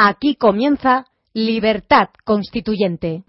Aquí comienza Libertad Constituyente.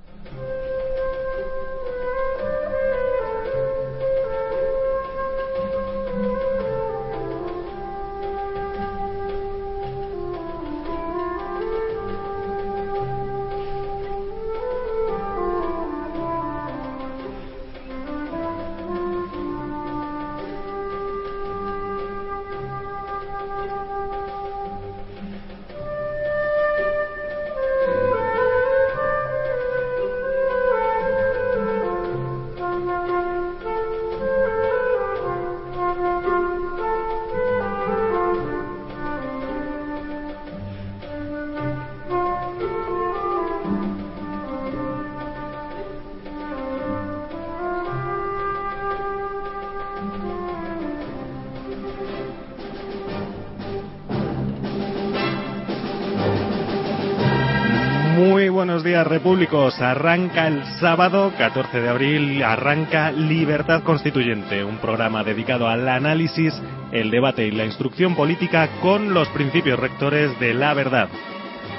Repúblicos. Arranca el sábado 14 de abril, arranca Libertad Constituyente, un programa dedicado al análisis, el debate y la instrucción política con los principios rectores de la verdad,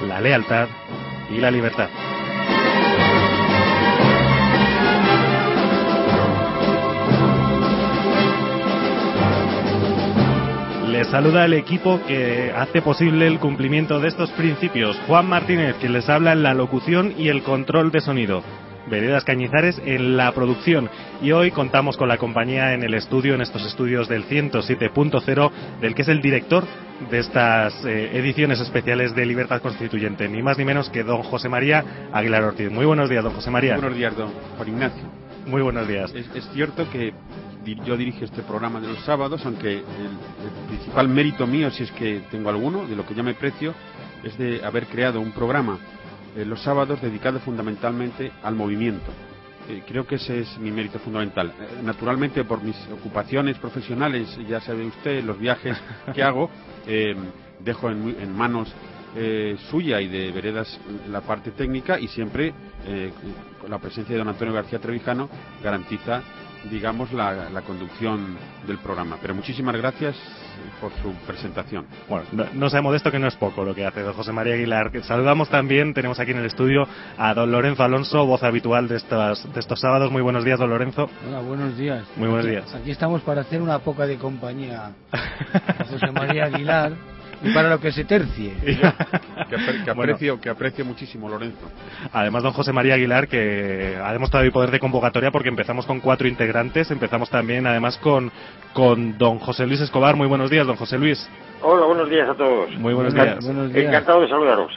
la lealtad y la libertad. Saluda el equipo que hace posible el cumplimiento de estos principios. Juan Martínez, quien les habla en la locución y el control de sonido. Veredas Cañizares en la producción. Y hoy contamos con la compañía en el estudio, en estos estudios del 107.0, del que es el director de estas eh, ediciones especiales de Libertad Constituyente, ni más ni menos que don José María Aguilar Ortiz. Muy buenos días, don José María. Buenos días, don Juan Ignacio. Muy buenos días. Es, es cierto que yo dirijo este programa de los sábados, aunque el, el principal mérito mío, si es que tengo alguno, de lo que yo me precio, es de haber creado un programa eh, los sábados dedicado fundamentalmente al movimiento. Eh, creo que ese es mi mérito fundamental. Eh, naturalmente, por mis ocupaciones profesionales, ya sabe usted, los viajes que hago, eh, dejo en, en manos eh, suya y de Veredas la parte técnica y siempre eh, la presencia de don Antonio García Trevijano garantiza digamos la, la conducción del programa pero muchísimas gracias por su presentación Bueno, no, no sea modesto que no es poco lo que hace don José María Aguilar. Saludamos también, tenemos aquí en el estudio a don Lorenzo Alonso, voz habitual de, estas, de estos sábados. Muy buenos días, don Lorenzo. Hola, buenos días. Muy buenos Aquí- días. Aquí estamos para hacer una poca de compañía a José María Aguilar y para lo que se tercie. que, apre- que Bueno. aprecio que aprecio muchísimo Lorenzo Además, don José María Aguilar, que ha demostrado el poder de convocatoria porque empezamos con cuatro integrantes. Empezamos también, además, con, con don José Luis Escobar. Muy buenos días, don José Luis. Hola, buenos días a todos. Muy buenos días. buenos días. Encantado de saludaros.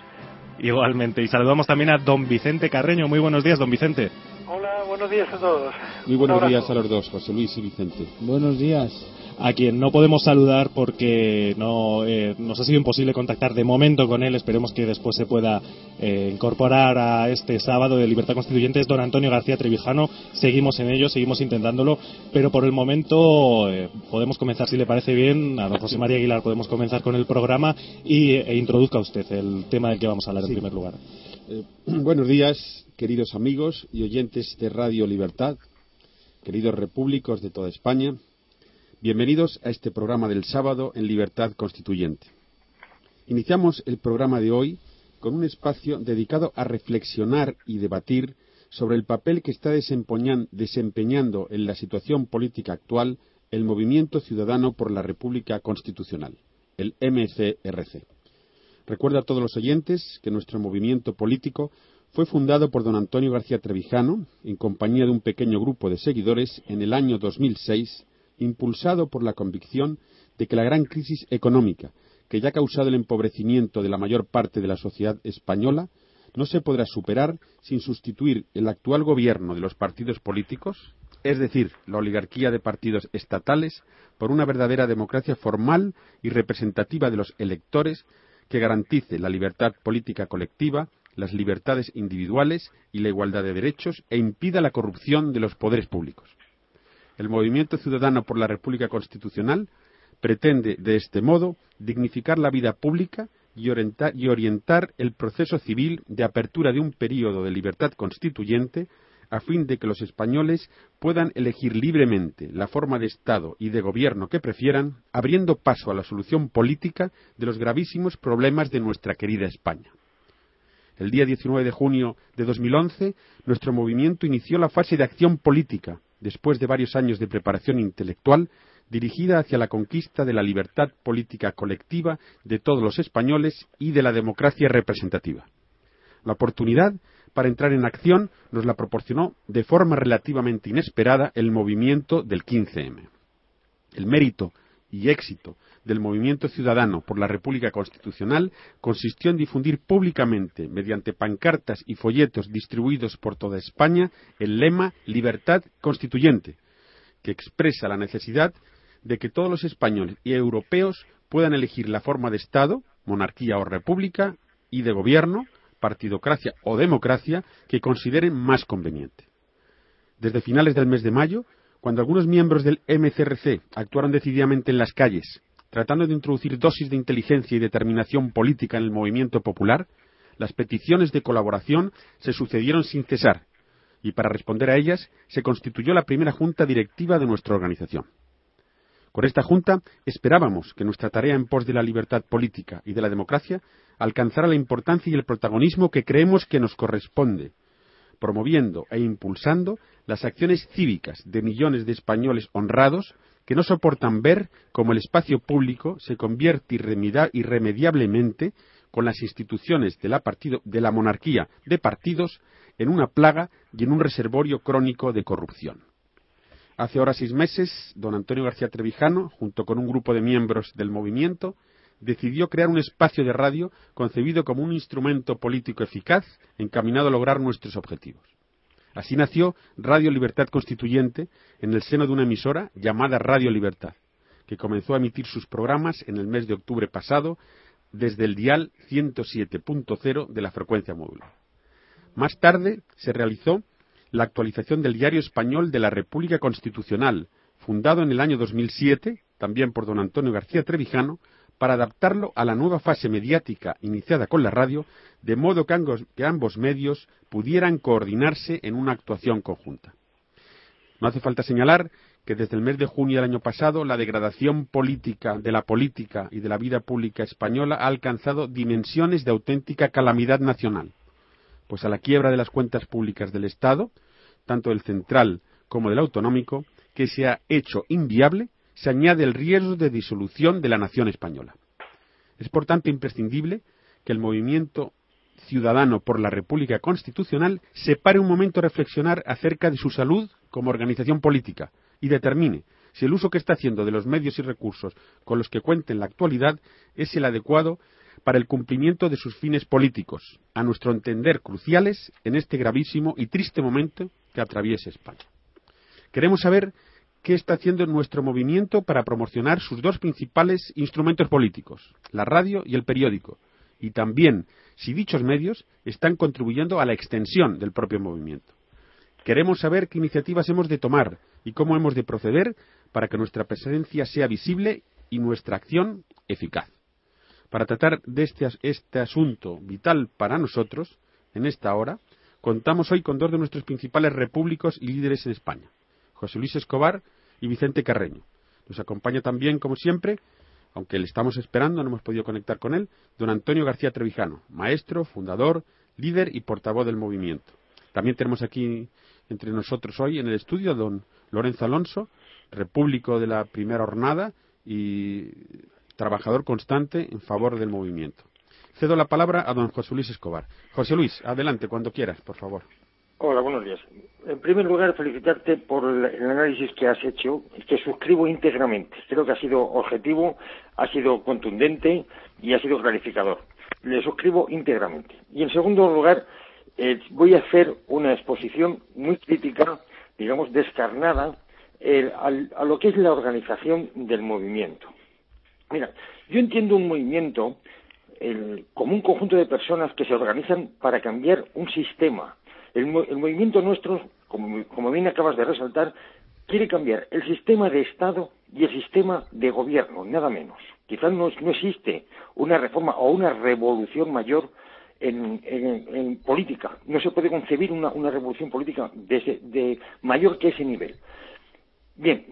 Igualmente. Y saludamos también a don Vicente Carreño. Muy buenos días, don Vicente. Hola, buenos días a todos. muy buenos días a los dos José Luis y Vicente Buenos días. A quien no podemos saludar porque no eh, nos ha sido imposible contactar de momento con él. Esperemos que después se pueda eh, incorporar a este sábado de Libertad Constituyente. Es don Antonio García Trevijano. Seguimos en ello, seguimos intentándolo, pero por el momento eh, podemos comenzar, si le parece bien, a don José María Aguilar podemos comenzar con el programa y, e introduzca usted el tema del que vamos a hablar en primer lugar. Buenos días queridos amigos y oyentes de Radio Libertad queridos repúblicos de toda España bienvenidos a este programa del sábado en Libertad Constituyente Iniciamos el programa de hoy con un espacio dedicado a reflexionar y debatir sobre el papel que está desempeñan- desempeñando en la situación política actual el Movimiento Ciudadano por la República Constitucional, el MCRC. Recuerdo a todos los oyentes que nuestro movimiento político fue fundado por don Antonio García Trevijano, en compañía de un pequeño grupo de seguidores, en el año 2006, impulsado por la convicción de que la gran crisis económica que ya ha causado el empobrecimiento de la mayor parte de la sociedad española no se podrá superar sin sustituir el actual gobierno de los partidos políticos, es decir, la oligarquía de partidos estatales, por una verdadera democracia formal y representativa de los electores que garantice la libertad política colectiva, las libertades individuales y la igualdad de derechos e impida la corrupción de los poderes públicos. El Movimiento Ciudadano por la República Constitucional pretende, de este modo, dignificar la vida pública y orientar, el proceso civil de apertura de un período de libertad constituyente a fin de que los españoles puedan elegir libremente la forma de Estado y de gobierno que prefieran, abriendo paso a la solución política de los gravísimos problemas de nuestra querida España. El día 19 de junio de 2011, nuestro movimiento inició la fase de acción política, después de varios años de preparación intelectual dirigida hacia la conquista de la libertad política colectiva de todos los españoles y de la democracia representativa. La oportunidad para entrar en acción nos la proporcionó de forma relativamente inesperada el movimiento del 15M. El mérito y éxito del movimiento ciudadano por la República Constitucional consistió en difundir públicamente, mediante pancartas y folletos distribuidos por toda España, el lema Libertad Constituyente, que expresa la necesidad de que todos los españoles y europeos puedan elegir la forma de Estado, monarquía o república, y de gobierno, partidocracia o democracia, que consideren más conveniente. Desde finales del mes de mayo, cuando algunos miembros del MCRC actuaron decididamente en las calles, tratando de introducir dosis de inteligencia y determinación política en el movimiento popular, las peticiones de colaboración se sucedieron sin cesar, y para responder a ellas se constituyó la primera junta directiva de nuestra organización. Con esta Junta esperábamos que nuestra tarea en pos de la libertad política y de la democracia alcanzara la importancia y el protagonismo que creemos que nos corresponde, promoviendo e impulsando las acciones cívicas de millones de españoles honrados que no soportan ver cómo el espacio público se convierte irremediablemente con las instituciones de la, monarquía de partidos en una plaga y en un reservorio crónico de corrupción. Hace ahora seis meses, don Antonio García Trevijano, junto con un grupo de miembros del movimiento, decidió crear un espacio de radio concebido como un instrumento político eficaz encaminado a lograr nuestros objetivos. Así nació Radio Libertad Constituyente en el seno de una emisora llamada Radio Libertad, que comenzó a emitir sus programas en el mes de octubre pasado desde el dial 107.0 de la frecuencia móvil. Más tarde se realizó la actualización del Diario Español de la República Constitucional, fundado en el año 2007, también por don Antonio García Trevijano, para adaptarlo a la nueva fase mediática iniciada con la radio, de modo que ambos, medios pudieran coordinarse en una actuación conjunta. No hace falta señalar que desde el mes de junio del año pasado la degradación política de la política y de la vida pública española ha alcanzado dimensiones de auténtica calamidad nacional, pues a la quiebra de las cuentas públicas del Estado, tanto del central como del autonómico, que se ha hecho inviable, se añade el riesgo de disolución de la nación española. Es por tanto imprescindible que el movimiento ciudadano por la República Constitucional se pare un momento a reflexionar acerca de su salud como organización política y determine si el uso que está haciendo de los medios y recursos con los que cuenta en la actualidad es el adecuado para el cumplimiento de sus fines políticos, a nuestro entender cruciales en este gravísimo y triste momento que atraviesa España. Queremos saber qué está haciendo nuestro movimiento para promocionar sus dos principales instrumentos políticos, la radio y el periódico, y también si dichos medios están contribuyendo a la extensión del propio movimiento. Queremos saber qué iniciativas hemos de tomar y cómo hemos de proceder para que nuestra presencia sea visible y nuestra acción eficaz. Para tratar de este, este asunto vital para nosotros, en esta hora, contamos hoy con dos de nuestros principales repúblicos y líderes en España, José Luis Escobar y Vicente Carreño. Nos acompaña también, como siempre, aunque le estamos esperando, no hemos podido conectar con él, don Antonio García Trevijano, maestro, fundador, líder y portavoz del movimiento. También tenemos aquí entre nosotros hoy en el estudio a don Lorenzo Alonso, repúblico de la primera jornada y trabajador constante en favor del movimiento. Cedo la palabra a don José Luis Escobar. José Luis, adelante cuando quieras, por favor. Hola, buenos días. En primer lugar, felicitarte por el análisis que has hecho, que suscribo íntegramente. Creo que ha sido objetivo, ha sido contundente y ha sido clarificador. Le suscribo íntegramente. Y en segundo lugar, eh, voy a hacer una exposición muy crítica, digamos, descarnada, a lo que es la organización del movimiento. Mira, yo entiendo un movimiento como un conjunto de personas que se organizan para cambiar un sistema. El, movimiento nuestro, como, bien acabas de resaltar, quiere cambiar el sistema de Estado y el sistema de gobierno, nada menos. Quizás no, existe una reforma o una revolución mayor en, política. No se puede concebir una, revolución política de mayor que ese nivel. Bien,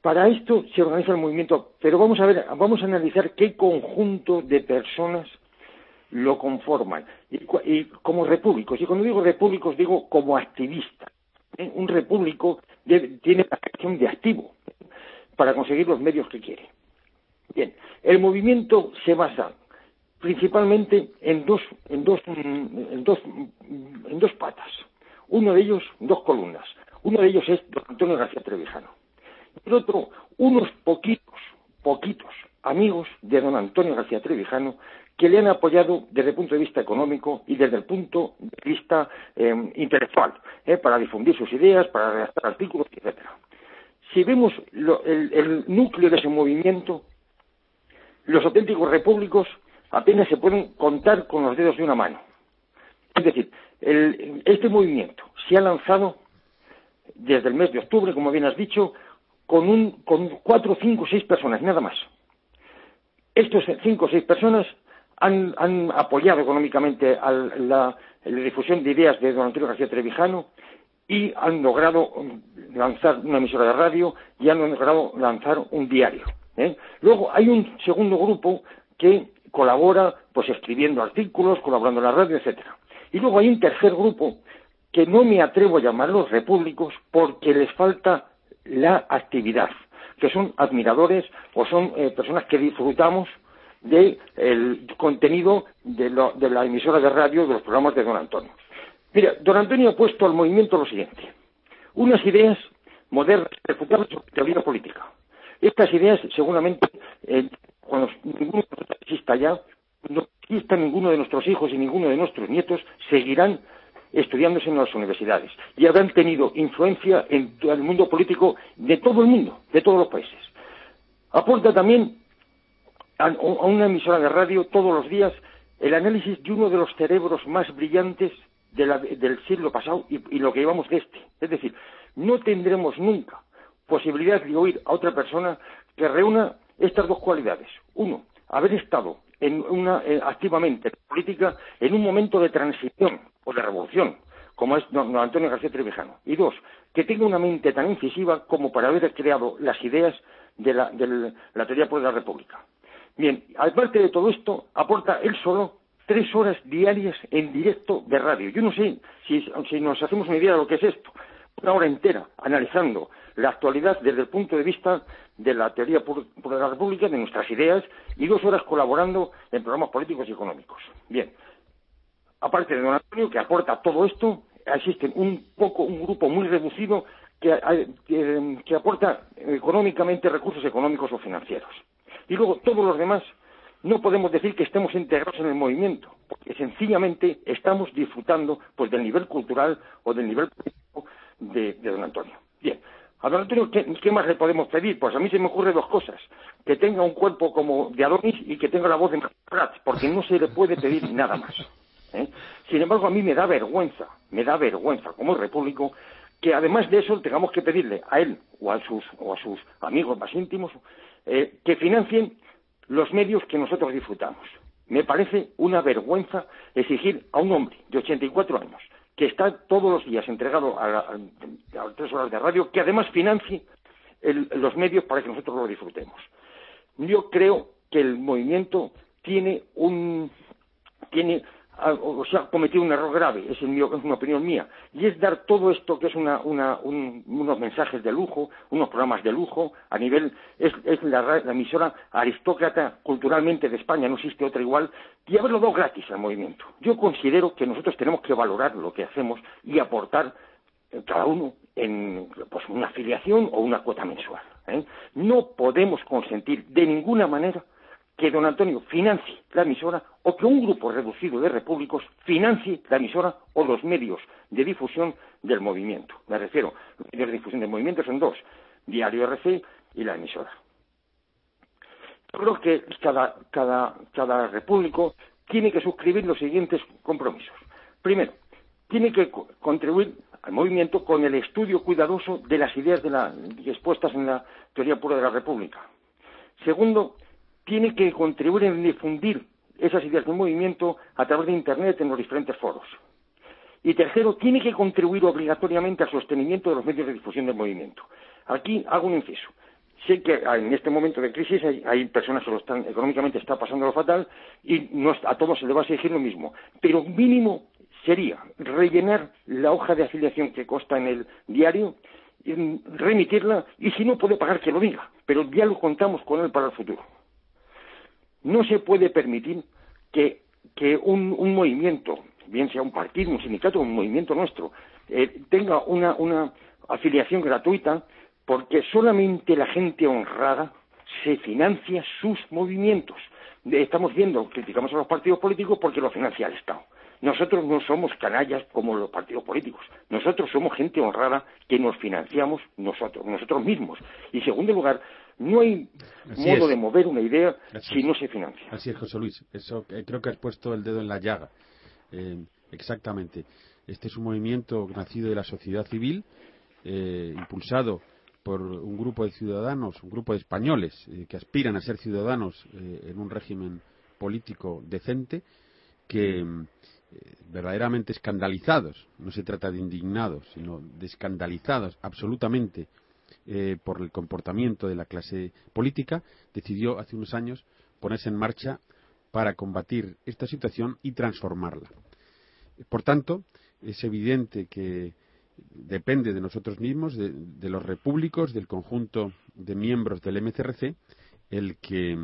para esto se organiza el movimiento, pero vamos a ver, vamos a analizar qué conjunto de personas lo conforman. Y, como repúblicos, y cuando digo repúblicos digo como activistas. ¿eh? Un repúblico tiene la acción de activo para conseguir los medios que quiere. Bien, el movimiento se basa principalmente en dos, en dos, en dos, en dos patas. Uno de ellos, dos columnas. Uno de ellos es don Antonio García Trevijano. Y el otro, unos poquitos, poquitos amigos de don Antonio García Trevijano que le han apoyado desde el punto de vista económico y desde el punto de vista em, intelectual, ¿eh? para difundir sus ideas, para redactar artículos, etcétera. Si vemos el, núcleo de ese movimiento, los auténticos repúblicos apenas se pueden contar con los dedos de una mano. Es decir, este movimiento se ha lanzado desde el mes de octubre, como bien has dicho, con, un, con cuatro, cinco, seis personas, nada más. Estos cinco o seis personas han, apoyado económicamente a la, difusión de ideas de don Antonio García Trevijano y han logrado lanzar una emisora de radio y han logrado lanzar un diario. ¿eh? Luego hay un segundo grupo que colabora pues escribiendo artículos, colaborando en la radio, etcétera. Y luego hay un tercer grupo que no me atrevo a llamar los repúblicos porque les falta la actividad, que son admiradores o son eh, personas que disfrutamos del contenido de, la emisora de radio de los programas de don Antonio. Mira, don Antonio ha puesto al movimiento lo siguiente. Unas ideas modernas, refutables sobre teoría política. Estas ideas, seguramente, eh, cuando ninguno de nosotros exista ya, no exista ninguno de nuestros hijos y ninguno de nuestros nietos, seguirán estudiándose en las universidades y habrán tenido influencia en el mundo político de todo el mundo, de todos los países. Aporta también a una emisora de radio todos los días el análisis de uno de los cerebros más brillantes del siglo pasado y, lo que llevamos de este. Es decir, no tendremos nunca posibilidad de oír a otra persona que reúna estas dos cualidades. Uno, haber estado en una, eh, activamente en política en un momento de transición o de revolución, como es don, Antonio García Trevijano. Y dos, que tenga una mente tan incisiva como para haber creado las ideas de la, de la teoría de la República. Bien, aparte de todo esto, aporta él solo tres horas diarias en directo de radio. Yo no sé si, nos hacemos una idea de lo que es esto. Una hora entera analizando la actualidad desde el punto de vista de la teoría por, la República, de nuestras ideas, y dos horas colaborando en programas políticos y económicos. Bien, aparte de don Antonio, que aporta todo esto, existe un poco, un grupo muy reducido que aporta económicamente recursos económicos o financieros. Y luego todos los demás no podemos decir que estemos integrados en el movimiento, porque sencillamente estamos disfrutando pues del nivel cultural o del nivel político de, don Antonio. Bien, a don Antonio, ¿qué, más le podemos pedir? Pues a mí se me ocurre dos cosas. Que tenga un cuerpo como de Adonis y que tenga la voz de Prats, porque no se le puede pedir nada más. ¿eh? Sin embargo, a mí me da vergüenza, me da vergüenza como repúblico que además de eso tengamos que pedirle a él o a sus, o a sus amigos más íntimos eh, que financien los medios que nosotros disfrutamos. Me parece una vergüenza exigir a un hombre de 84 años que está todos los días entregado a, tres horas de radio, que además financie los medios para que nosotros lo disfrutemos. Yo creo que el movimiento tiene un tiene o se ha cometido un error grave, es, una opinión mía, y es dar todo esto que es unos mensajes de lujo, unos programas de lujo, a nivel, es, la, emisora aristócrata culturalmente de España, no existe otra igual, y haberlo dado gratis al movimiento. Yo considero que nosotros tenemos que valorar lo que hacemos y aportar eh, cada uno en pues, una afiliación o una cuota mensual. ¿eh? No podemos consentir de ninguna manera que don Antonio financie la emisora o que un grupo reducido de repúblicos financie la emisora o los medios de difusión del movimiento. Me refiero, los medios de difusión del movimiento son dos, Diario RC y la emisora. Creo que cada, cada, cada repúblico tiene que suscribir los siguientes compromisos. Primero, tiene que contribuir al movimiento con el estudio cuidadoso de las ideas de la, expuestas en la teoría pura de la República. Segundo, tiene que contribuir en difundir esas ideas del movimiento a través de Internet en los diferentes foros. Y tercero, tiene que contribuir obligatoriamente al sostenimiento de los medios de difusión del movimiento. Aquí hago un inciso. sé que en este momento de crisis hay, personas que lo están, económicamente está pasando lo fatal y a todos se le va a exigir lo mismo. Pero mínimo sería rellenar la hoja de afiliación que consta en el diario, remitirla y si no puede pagar que lo diga, pero ya lo contamos con él para el futuro. No se puede permitir que, un, movimiento, bien sea un partido, un sindicato, un movimiento nuestro, eh, tenga una, una afiliación gratuita porque solamente la gente honrada se financia sus movimientos. Estamos viendo, criticamos a los partidos políticos porque lo financia el Estado. Nosotros no somos canallas como los partidos políticos. Nosotros somos gente honrada que nos financiamos nosotros, nosotros mismos. Y, en segundo lugar, no hay modo de mover una idea si no se financia. Así es, José Luis. Eso, eh, creo que has puesto el dedo en la llaga. Eh, exactamente. Este es un movimiento nacido de la sociedad civil, eh, impulsado por un grupo de ciudadanos, un grupo de españoles que aspiran a ser ciudadanos en un régimen político decente, que verdaderamente escandalizados, no se trata de indignados, sino de escandalizados absolutamente eh, por el comportamiento de la clase política, decidió hace unos años ponerse en marcha para combatir esta situación y transformarla. Por tanto, es evidente que depende de nosotros mismos, de, los repúblicos, del conjunto de miembros del MCRC, el que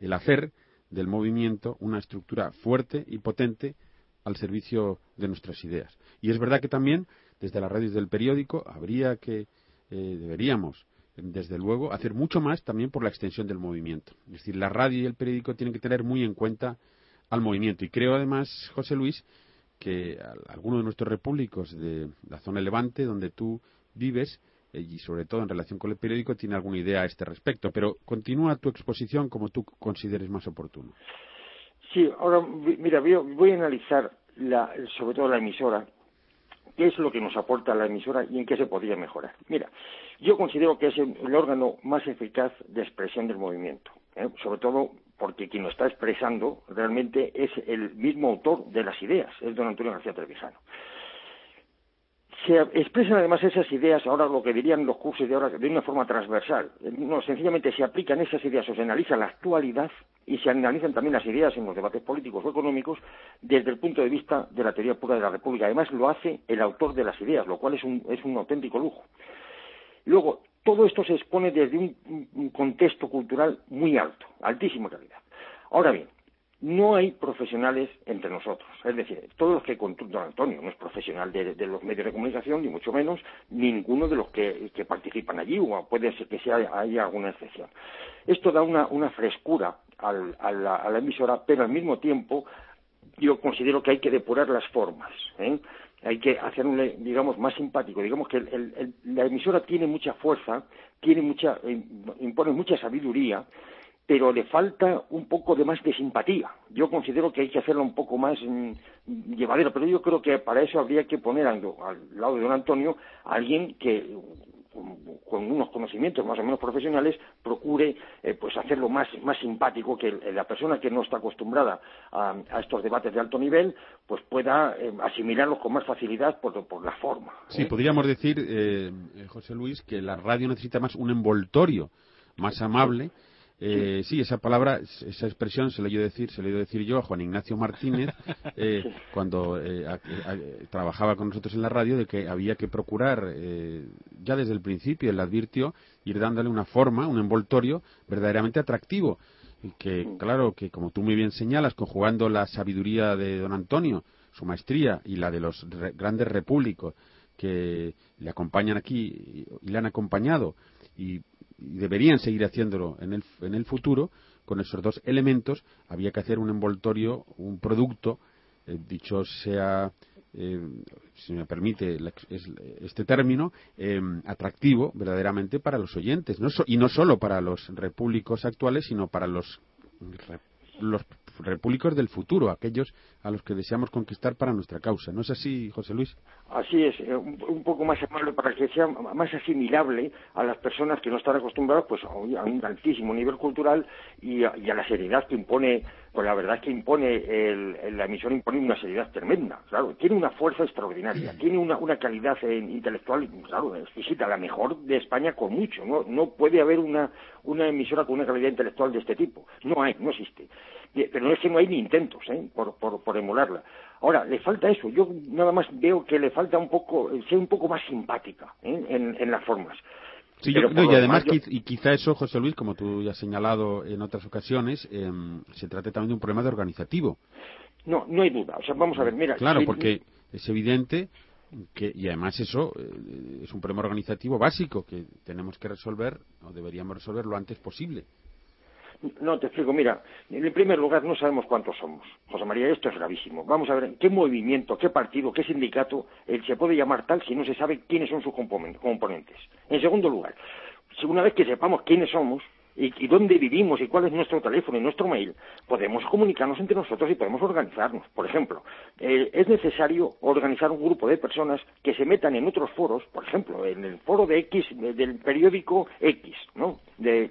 el hacer del movimiento una estructura fuerte y potente al servicio de nuestras ideas. Y es verdad que también, desde las radios del periódico, habría que eh, deberíamos, desde luego, hacer mucho más también por la extensión del movimiento. Es decir, la radio y el periódico tienen que tener muy en cuenta al movimiento. Y creo además, José Luis, que algunos de nuestros repúblicos de la zona Levante, donde tú vives, eh, y sobre todo en relación con el periódico, tiene alguna idea a este respecto. Pero continúa tu exposición como tú consideres más oportuno. Sí, ahora, mira, voy a analizar sobre todo la emisora qué es lo que nos aporta la emisora y en qué se podría mejorar. Mira, yo considero que es el, órgano más eficaz de expresión del movimiento, ¿eh? sobre todo porque quien lo está expresando realmente es el mismo autor de las ideas, es don Antonio García Trevijano se expresan además esas ideas, ahora lo que dirían los cursos de ahora, de una forma transversal. No, sencillamente se aplican esas ideas o se analiza la actualidad y se analizan también las ideas en los debates políticos o económicos desde el punto de vista de la teoría pura de la República. Además lo hace el autor de las ideas, lo cual es un, es un auténtico lujo. Luego, todo esto se expone desde un contexto cultural muy alto, altísima calidad. Ahora bien, no hay profesionales entre nosotros. Es decir, todos los que don Antonio no es profesional de, los medios de comunicación, ni mucho menos ninguno de los que, participan allí, o puede ser que sea, haya alguna excepción. Esto da una, frescura a, la, emisora, pero al mismo tiempo yo considero que hay que depurar las formas. ¿eh? Hay que hacerle, digamos, más simpático. Digamos que la emisora tiene mucha fuerza, tiene mucha, impone mucha sabiduría, pero le falta un poco de más de simpatía. Yo considero que hay que hacerlo un poco más mm, llevadero, pero yo creo que para eso habría que poner al, lado de don Antonio a alguien que con, unos conocimientos más o menos profesionales procure eh, pues hacerlo más, más simpático que la persona que no está acostumbrada a, estos debates de alto nivel pues pueda eh, asimilarlos con más facilidad por, por la forma. Sí, ¿eh? podríamos decir, José Luis, que la radio necesita más un envoltorio más amable eh, sí. esa palabra, esa expresión se le he decir, se le he decir yo a Juan Ignacio Martínez eh, cuando eh, trabajaba con nosotros en la radio de que había que procurar ya desde el principio, él advirtió, ir dándole una forma, un envoltorio verdaderamente atractivo. Y que, claro, que como tú muy bien señalas, conjugando la sabiduría de don Antonio, su maestría y la de los grandes repúblicos que le acompañan aquí y le han acompañado y y deberían seguir haciéndolo en el, en el futuro, con esos dos elementos, había que hacer un envoltorio, un producto, eh, dicho sea, eh, si me permite este término, eh, atractivo verdaderamente para los oyentes, y no solo para los repúblicos actuales, sino para los, los repúblicos del futuro, aquellos a los que deseamos conquistar para nuestra causa. ¿No es así, José Luis? Así es, eh, un, poco más amable para que sea más asimilable a las personas que no están acostumbradas pues, a un altísimo nivel cultural y a, la seriedad que impone pues la verdad es que impone, el, la emisión impone una seriedad tremenda, claro, tiene una fuerza extraordinaria, tiene una, una calidad eh, intelectual, claro, exquisita, la mejor de España con mucho, no, no puede haber una, una emisora con una calidad intelectual de este tipo, no hay, no existe, pero no es que no hay ni intentos, ¿eh? por, por, por emularla. Ahora, le falta eso, yo nada más veo que le falta un poco, ser un poco más simpática ¿eh? en, en las formas. Sí, y además, y quizá eso, José Luis, como tú ya has señalado en otras ocasiones, em, se trata también de un problema de organizativo. No, no hay duda. O sea, vamos a ver, mira. Claro, porque es evidente que, y además eso eh, es un problema organizativo básico que tenemos que resolver, o deberíamos resolver lo antes posible. No, te explico. Mira, en primer lugar, no sabemos cuántos somos. José María, esto es gravísimo. Vamos a ver qué movimiento, qué partido, qué sindicato se puede llamar tal si no se sabe quiénes son sus componentes. En segundo lugar, una vez que sepamos quiénes somos, y, dónde vivimos y cuál es nuestro teléfono y nuestro mail, podemos comunicarnos entre nosotros y podemos organizarnos. Por ejemplo, eh, es necesario organizar un grupo de personas que se metan en otros foros, por ejemplo, en el foro de X, del periódico X, ¿no? De,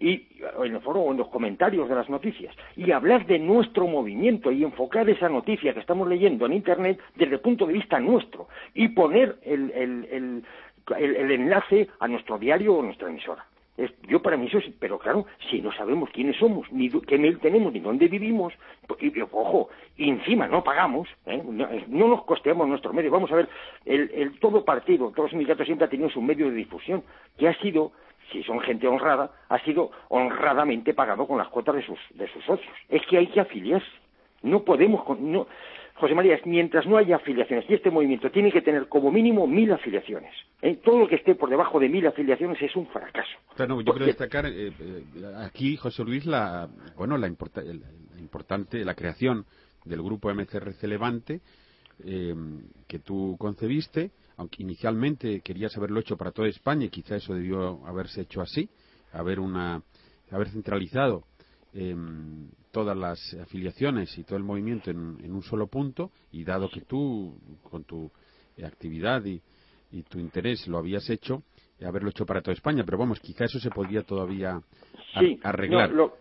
y en el foro o en los comentarios de las noticias y hablar de nuestro movimiento y enfocar esa noticia que estamos leyendo en internet desde el punto de vista nuestro y poner el, el, el, enlace a nuestro diario o nuestra emisora. yo para mí eso es, pero claro, si no sabemos quiénes somos, ni qué mail tenemos, ni dónde vivimos, pues, y, ojo, y encima no pagamos, ¿eh? no, nos costeamos nuestro medio. Vamos a ver, el, el todo partido, todo sindicato siempre ha tenido su medio de difusión, que ha sido si son gente honrada, ha sido honradamente pagado con las cuotas de sus, de sus socios. Es que hay que afiliarse. No podemos. No, José María, mientras no haya afiliaciones, y este movimiento tiene que tener como mínimo mil afiliaciones. ¿eh? Todo lo que esté por debajo de mil afiliaciones es un fracaso. yo quiero destacar eh, eh, aquí, José Luis, la, bueno, la, importante, la creación del grupo MCRC Levante que tú concebiste aunque inicialmente querías haberlo hecho para toda España y quizá eso debió haberse hecho así, haber una haber centralizado em, todas las afiliaciones y todo el movimiento en, un solo punto y dado que tú con tu actividad y, tu interés lo habías hecho, haberlo hecho para toda España, pero vamos, quizá eso se podía todavía arreglar. lo,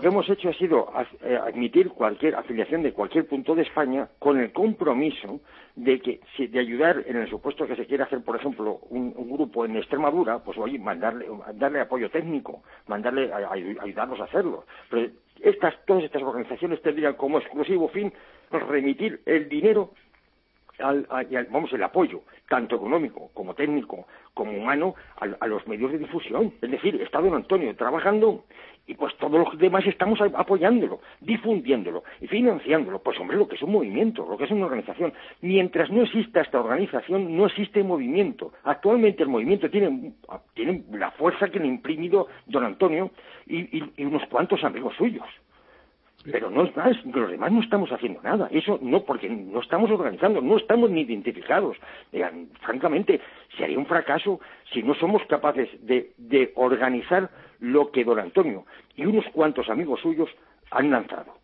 que hemos hecho ha sido eh, admitir cualquier afiliación de cualquier punto de España con el compromiso de que de ayudar en el supuesto que se quiera hacer, por ejemplo, un, grupo en Extremadura, pues oye, mandarle, darle apoyo técnico, mandarle a, ayudarnos a hacerlo. Pero estas, todas estas organizaciones tendrían como exclusivo fin remitir el dinero al, vamos, el apoyo, tanto económico como técnico, como humano, a, los medios de difusión. Es decir, está don Antonio trabajando y pues todos los demás estamos apoyándolo, difundiéndolo y financiándolo. Pues hombre, lo que es un movimiento, lo que es una organización. Mientras no exista esta organización, no existe movimiento. Actualmente el movimiento tiene, tiene la fuerza que le ha imprimido don Antonio y unos cuantos amigos suyos. Pero no es más, los demás no estamos haciendo nada. Eso no, porque no estamos organizando, no estamos ni identificados. francamente, sería un fracaso si no somos capaces de, de organizar lo que don Antonio y unos cuantos amigos suyos han lanzado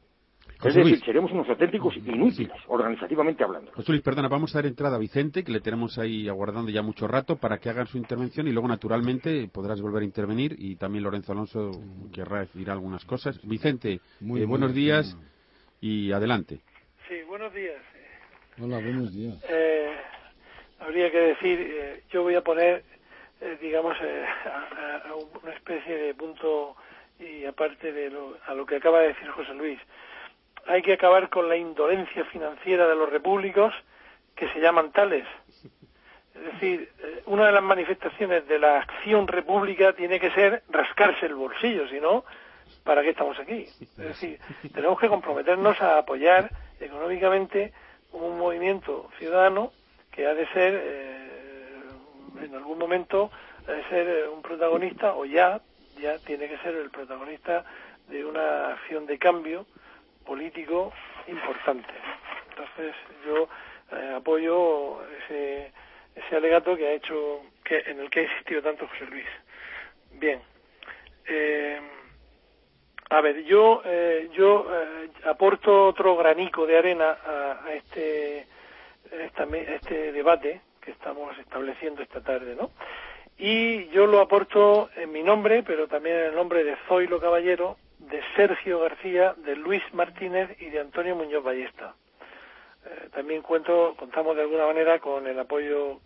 es decir, seremos unos auténticos inútiles, organizativamente hablando. José Luis, perdona, vamos a dar entrada a Vicente, que le tenemos ahí aguardando ya mucho rato para que hagan su intervención y luego, naturalmente, podrás volver a intervenir y también Lorenzo Alonso querrá decir algunas cosas. Vicente, Muy eh, buenos días y adelante. Sí, buenos días. Hola, buenos días. Eh, habría que decir, eh, yo voy a poner, digamos, a, una especie de punto y aparte de lo, a lo que acaba de decir José Luis hay que acabar con la indolencia financiera de los repúblicos que se llaman tales. Es decir, eh, una de las manifestaciones de la acción república tiene que ser rascarse el bolsillo, si no, ¿para qué estamos aquí? Es decir, tenemos que comprometernos a apoyar económicamente un movimiento ciudadano que ha de ser, eh, en algún momento, ha de ser eh, un protagonista, o ya, ya tiene que ser el protagonista de una acción de cambio político importante. Entonces yo eh, apoyo ese, ese alegato que ha hecho, que en el que ha insistido tanto José Luis. Bien. Eh, a ver, yo eh, yo aporto otro granico de arena a, este este debate que estamos estableciendo esta tarde, ¿no? Y yo lo aporto en mi nombre, pero también en el nombre de Zoilo Caballero, de Sergio García, de Luis Martínez y de Antonio Muñoz Ballesta. Eh, también cuento, contamos de alguna manera con el apoyo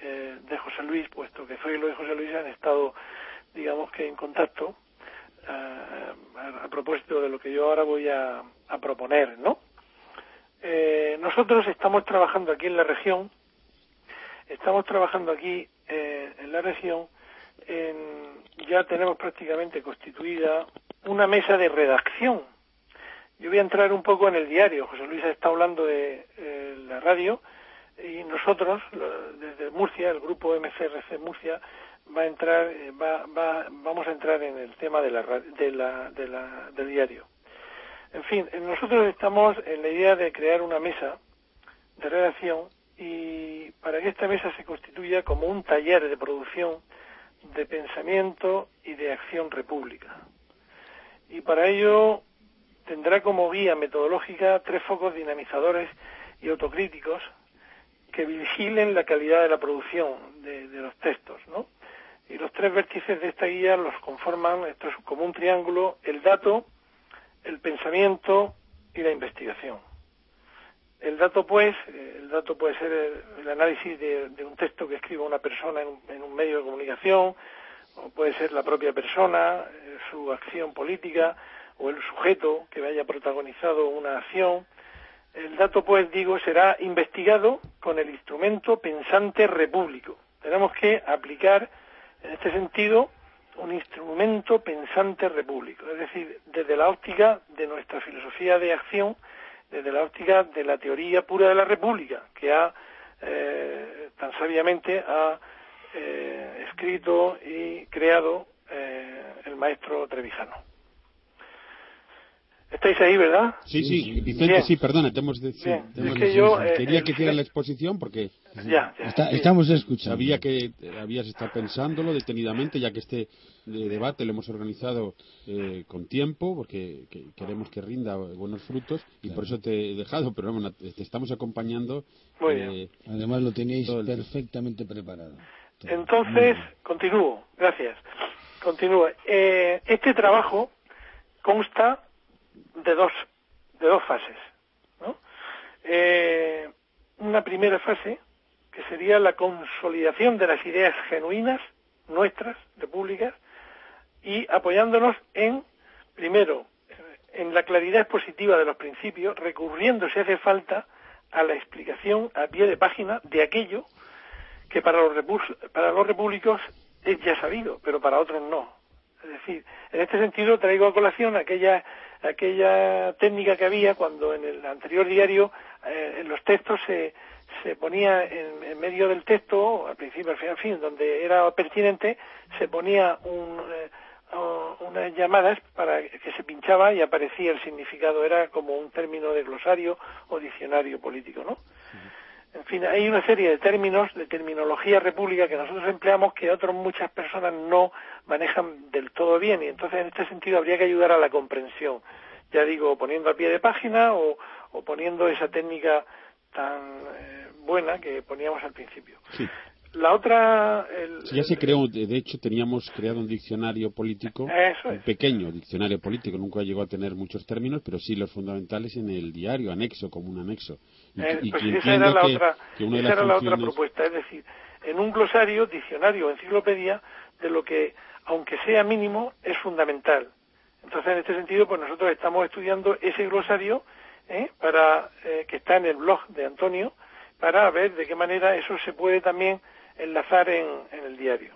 eh, de José Luis, puesto que Zoilo y José Luis han estado, digamos que en contacto a, propósito de lo que yo ahora voy a, proponer, ¿no? Eh, nosotros estamos trabajando aquí en la región, estamos trabajando aquí en la región, ya tenemos prácticamente constituida una mesa de redacción. Yo voy a entrar un poco en el diario. José Luis está hablando de la radio y nosotros desde Murcia el grupo MCRC Murcia va a entrar eh, va, va, vamos a entrar en el tema de la, de la, de la, del diario en fin nosotros estamos en la idea de crear una mesa de redacción y para que esta mesa se constituya como un taller de producción de pensamiento y de acción república y para ello tendrá como guía metodológica tres focos dinamizadores y autocríticos que vigilen la calidad de la producción de, los textos, ¿no? Y los tres vértices de esta guía los conforman, esto es como un triángulo, el dato, el pensamiento y la investigación. El dato, pues, el dato puede ser el, análisis de, un texto que escriba una persona en un, medio de comunicación, o puede ser la propia persona, eh, su acción política, o el sujeto que haya protagonizado una acción, el dato, pues digo, será investigado con el instrumento pensante repúblico. Tenemos que aplicar, en este sentido, un instrumento pensante repúblico, es decir, desde la óptica de nuestra filosofía de acción, desde la óptica de la teoría pura de la república, que ha eh, tan sabiamente ha eh, escrito y creado eh, el maestro Trevijano. ¿Estáis ahí, verdad? Sí, sí, Vicente, sí, perdona, te hemos, eh, Quería que hiciera la exposición porque ya, estamos escuchando. Sabía que habías estado pensándolo detenidamente, ya que este debate lo hemos organizado eh, con tiempo, porque queremos que rinda buenos frutos, y por eso te he dejado, pero bueno, te estamos acompañando. Eh, Además lo tenéis perfectamente preparado. Entonces, continúo, gracias. Continúo. este trabajo consta de dos, de dos fases. ¿no? Eh, una primera fase, que sería la consolidación de las ideas genuinas nuestras, repúblicas, y apoyándonos en, primero, en la claridad expositiva de los principios, recurriendo, si hace falta, a la explicación a pie de página de aquello que para los, para los repúblicos es ya sabido, pero para otros no. Es decir, en este sentido traigo a colación aquella aquella técnica que había cuando en el anterior diario eh, en los textos se, se ponía en, medio del texto, al principio, al fin, al fin, donde era pertinente, se ponía un, eh, unas llamadas para que se pinchaba y aparecía el significado. Era como un término de glosario o diccionario político, ¿no? En fin, hay una serie de términos, de terminología república que nosotros empleamos que otras muchas personas no manejan del todo bien y entonces en este sentido habría que ayudar a la comprensión. Ya digo, poniendo a pie de página o, poniendo esa técnica tan eh, buena que poníamos al principio. La otra... ya se creó, de hecho teníamos creado un diccionario político, un pequeño diccionario político, nunca llegó a tener muchos términos, pero sí los fundamentales en el diario, anexo, como un anexo. Y, pues esa era, la, otra, era la otra propuesta, es decir, en un glosario, diccionario o enciclopedia, de lo que, aunque sea mínimo, es fundamental. Entonces, en este sentido, pues nosotros estamos estudiando ese glosario ¿eh? para eh, que está en el blog de Antonio, para ver de qué manera eso se puede también enlazar en, el diario.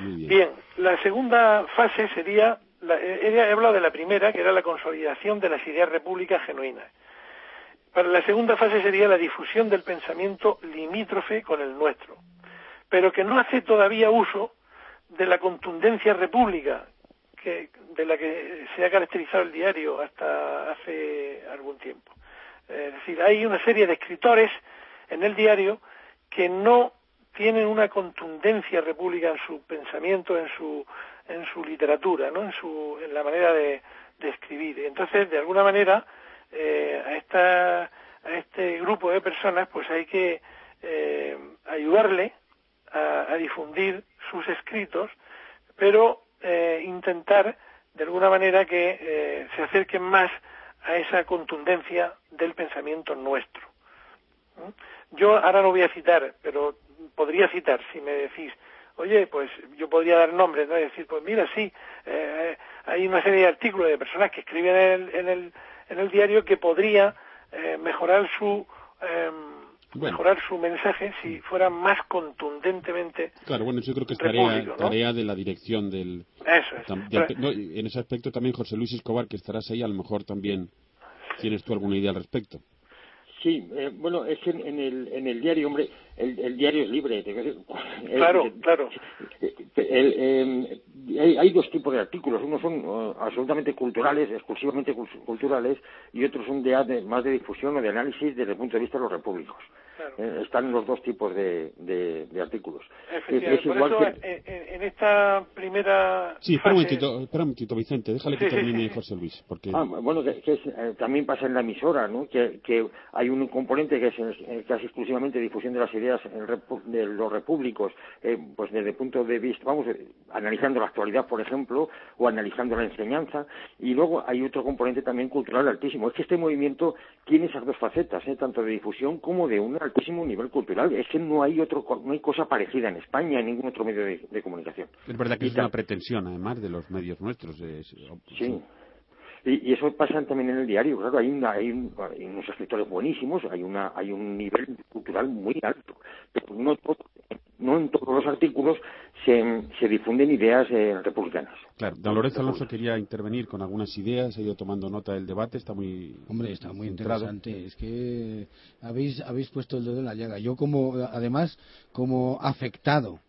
Bien. la segunda fase sería, la, he hablado de la primera, que era la consolidación de las ideas repúblicas genuinas. Para la segunda fase sería la difusión del pensamiento limítrofe con el nuestro, pero que no hace todavía uso de la contundencia república que, de la que se ha caracterizado el diario hasta hace algún tiempo. Es decir, hay una serie de escritores en el diario que no tienen una contundencia república en su pensamiento, en su, en su literatura, ¿no? en, su, en la manera de, de escribir. Entonces, de alguna manera, eh, a, esta, a este grupo de personas, pues hay que eh, ayudarle a, difundir sus escritos, pero eh, intentar, de alguna manera que eh, se acerquen más a esa contundencia del pensamiento nuestro. Yo ahora no voy a citar, pero podría citar si me decís, oye, pues yo podría dar nombres, ¿no? Y decir, pues mira, sí, eh, hay una serie de artículos de personas que escriben en el, en el, en el diario que podría eh, mejorar su em, mejorar su mensaje si fuera más contundentemente claro bueno yo creo que es tarea, de la dirección del eso en ese aspecto también José Luis Escobar que estarás ahí a lo mejor también tienes tú alguna idea al respecto Sí, eh, bueno, es que en, el, en el diario, hombre, el, diario es libre. Claro, claro. Em, hay, hay, dos tipos de artículos. Unos son uh, absolutamente culturales, exclusivamente culturales, y otros son de, más de difusión o de análisis desde el punto de vista de los repúblicos. Eh, están los dos tipos de, de, artículos. Es, igual que... Eh, eh, en, esta primera. Sí, espera un momentito, espera un momentito Vicente, déjale que termine José Luis. Porque... Ah, bueno, que, también pasa en la emisora, ¿no? Que, que hay un componente que es casi exclusivamente difusión de las ideas de los repúblicos, pues desde el punto de vista, vamos, analizando la actualidad, por ejemplo, o analizando la enseñanza, y luego hay otro componente también cultural altísimo. Es que este movimiento tiene esas dos facetas, tanto de difusión como de una altísimo nivel cultural. Es que no hay otro, no hay cosa parecida en España en ningún otro medio de, comunicación. Es verdad que es una pretensión, además, de los medios nuestros. sí. Y, eso pasa también en el diario, claro, hay, hay, unos escritores buenísimos, hay, una, hay un nivel cultural muy alto, pero no, no en todos los artículos se, se difunden ideas eh, republicanas. Claro, don Lorenzo Alonso quería intervenir con algunas ideas, ha ido tomando nota del debate, está muy... Hombre, está muy interesante, es que habéis, habéis puesto el dedo en la llaga. Yo como, además, como afectado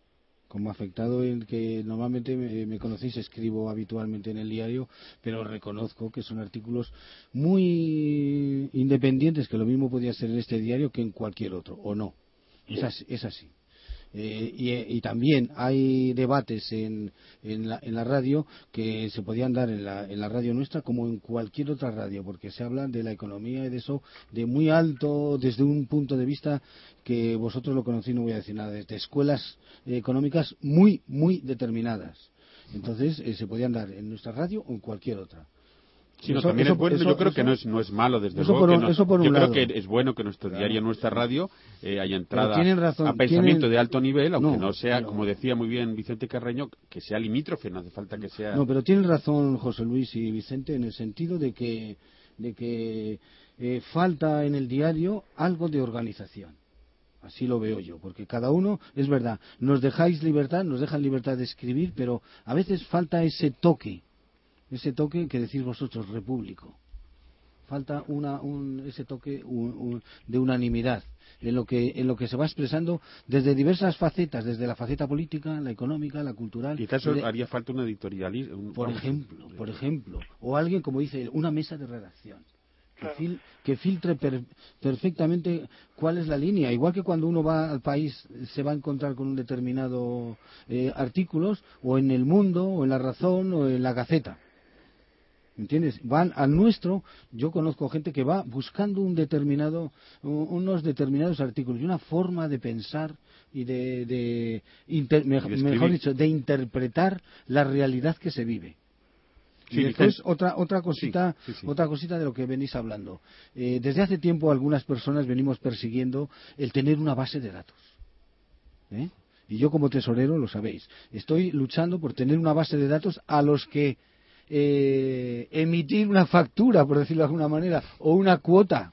como afectado en que normalmente me, conocéis, escribo habitualmente en el diario, pero reconozco que son artículos muy independientes, que lo mismo podía ser en este diario que en cualquier otro, o no. Es así. Eh, y, también hay debates en, en, la, en, la, radio que se podían dar en la, en la radio nuestra como en cualquier otra radio, porque se habla de la economía y de eso de muy alto, desde un punto de vista que vosotros lo conocéis, no voy a decir nada, de escuelas económicas muy, muy determinadas. Entonces, eh, se podían dar en nuestra radio o en cualquier otra. Sí, también es bueno. yo creo que no es, no es malo, desde luego. que yo creo que es bueno que nuestro diario, nuestra radio, eh, haya entrada a pensamiento de alto nivel, aunque no, sea, como decía muy bien Vicente Carreño, que sea limítrofe, no hace falta que sea. No, pero tienen razón José Luis y Vicente en el sentido de que, de que eh, falta en el diario algo de organización. Así lo veo yo, porque cada uno, es verdad, nos dejáis libertad, nos dejan libertad de escribir, pero a veces falta ese toque ese toque que decís vosotros, repúblico. Falta una, un, ese toque de unanimidad en lo, que, en lo que se va expresando desde diversas facetas, desde la faceta política, la económica, la cultural. Quizás haría falta un editorialismo. Por ejemplo, por ejemplo, o alguien, como dice, una mesa de redacción. Que, filtre perfectamente cuál es la línea. Igual que cuando uno va al país se va a encontrar con un determinado eh, artículos, o en el mundo, o en la razón, o en la gaceta. ¿Entiendes? Van al nuestro, yo conozco gente que va buscando un determinado, unos determinados artículos y una forma de pensar y de, mejor dicho, de interpretar la realidad que se vive. y después otra otra cosita otra cosita de lo que venís hablando eh, desde hace tiempo algunas personas venimos persiguiendo el tener una base de datos ¿eh? y yo como tesorero lo sabéis estoy luchando por tener una base de datos a los que eh, emitir una factura, por decirlo de alguna manera, o una cuota.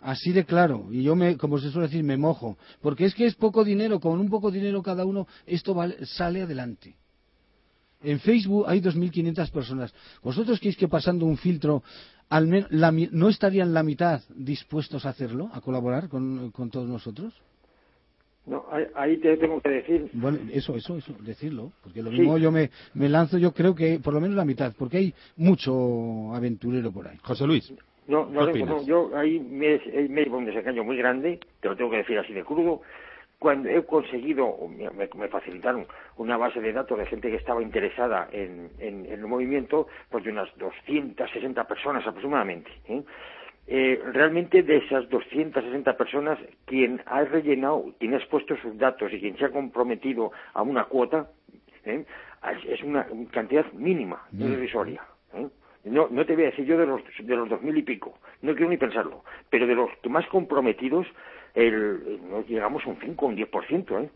Así de claro. Y yo, me, como se suele decir, me mojo. Porque es que es poco dinero, con un poco dinero cada uno, esto sale adelante. En Facebook hay 2.500 personas. ¿Vosotros creéis que pasando un filtro, al no estarían la mitad dispuestos a hacerlo, a colaborar con todos nosotros? No, ahí te tengo que decir. Bueno, eso, eso, eso, decirlo. Porque lo mismo yo me, me lanzo, yo creo que por lo menos la mitad, porque hay mucho aventurero por ahí. José Luis. No, no, yo ahí me, me llevo un desengaño muy grande, te lo tengo que decir así de crudo. Cuando he conseguido, me, me facilitaron una base de datos de gente que estaba interesada en, en, en el movimiento, pues de unas 260 personas aproximadamente. ¿eh? Eh, realmente de esas 260 personas, quien ha rellenado, quien ha expuesto sus datos y quien se ha comprometido a una cuota, ¿eh? es una cantidad mínima, no es irrisoria. ¿eh? No, no te voy a decir yo de los de los dos mil y pico, no quiero ni pensarlo, pero de los más comprometidos, el, nos llegamos a un 5 o un 10%, ¿eh?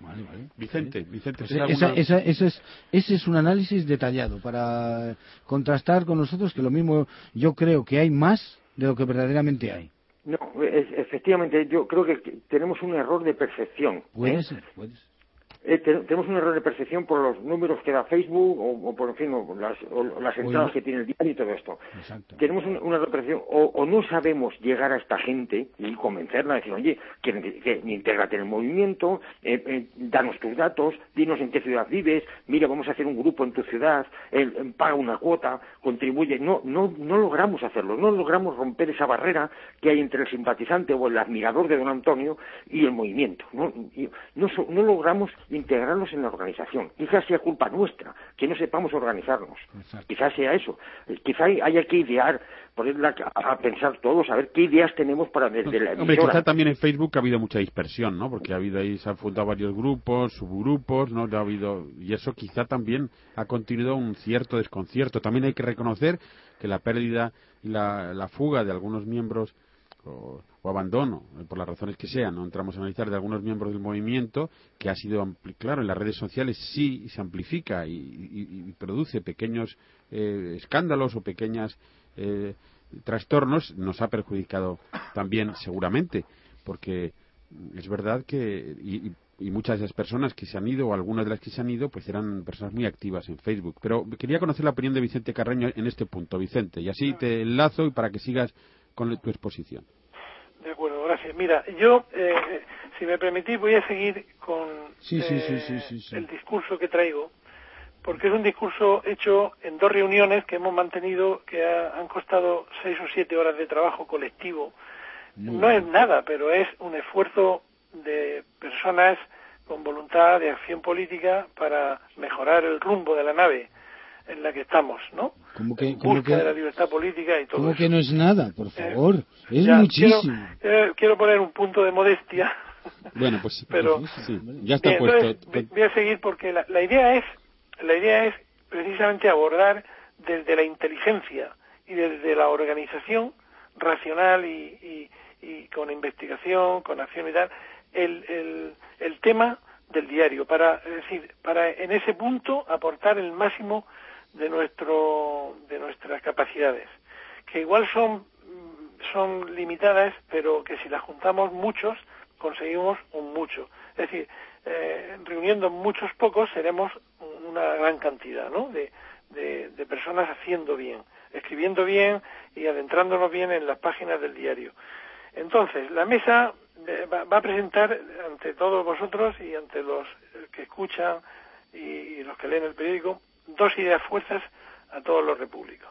Vale, vale. Vicente, Vicente, esa, esa, ese, es, ese es un análisis detallado para contrastar con nosotros que lo mismo yo creo que hay más de lo que verdaderamente hay. No, efectivamente, yo creo que tenemos un error de percepción. Puede ¿eh? ser, puede ser. Eh, tenemos un error de percepción por los números que da Facebook o, por en fin las, las entradas que tiene el diario y todo esto. Tenemos una error de percepción o, no sabemos llegar a esta gente y convencerla, decir, oye, que, que, intégrate en el movimiento, eh, eh, danos tus datos, dinos en qué ciudad vives, mira, vamos a hacer un grupo en tu ciudad, paga una cuota, contribuye. No, no, no logramos hacerlo, no logramos romper esa barrera que hay entre el simpatizante o el admirador de don Antonio y el movimiento. No, no, no logramos integrarnos en la organización. Quizás sea culpa nuestra que no sepamos organizarnos. Quizás sea eso. Quizás haya que idear, ponerla a pensar todos, a ver qué ideas tenemos para desde la Hombre, quizá también en Facebook ha habido mucha dispersión, ¿no? Porque ha habido ahí, se han fundado varios grupos, subgrupos, ¿no? Ha habido, y eso quizá también ha continuado un cierto desconcierto. También hay que reconocer que la pérdida y la, la fuga de algunos miembros o, abandono, eh, por las razones que sean, no entramos a analizar de algunos miembros del movimiento, que ha sido, claro, en las redes sociales sí se amplifica y, produce pequeños eh, escándalos o pequeños eh, trastornos, nos ha perjudicado también seguramente, porque es verdad que y, muchas de las personas que se han ido o algunas de las que se han ido pues eran personas muy activas en Facebook. Pero quería conocer la opinión de Vicente Carreño en este punto Vicente y así te enlazo y para que sigas con tu exposición de acuerdo, gracias. Mira, yo, eh, si me permitís, voy a seguir con eh, el discurso que traigo, porque es un discurso hecho en dos reuniones que hemos mantenido que han costado seis o siete horas de trabajo colectivo. no es nada, pero es un esfuerzo de personas con voluntad de acción política para mejorar el rumbo de la nave en la que estamos, ¿no? Como que, que, de la libertad política y todo ¿Cómo que no es nada? Por eh, favor, es muchísimo. Eh, quiero, poner un punto de modestia. Bueno, pues, pero sí, ya está puesto. voy a seguir porque la, la, idea es la idea es precisamente abordar desde la inteligencia y desde la organización racional y, y, y con investigación, con acción y tal, el, el, el tema del diario para es decir para en ese punto aportar el máximo de nuestro de nuestras capacidades que igual son son limitadas pero que si las juntamos muchos conseguimos un mucho es decir eh, reuniendo muchos pocos seremos una gran cantidad ¿no? de, de, de personas haciendo bien escribiendo bien y adentrándonos bien en las páginas del diario entonces la mesa va a presentar ante todos vosotros y ante los que escuchan y, los que leen el periódico dos ideas fuerzas a todos los repúblicos.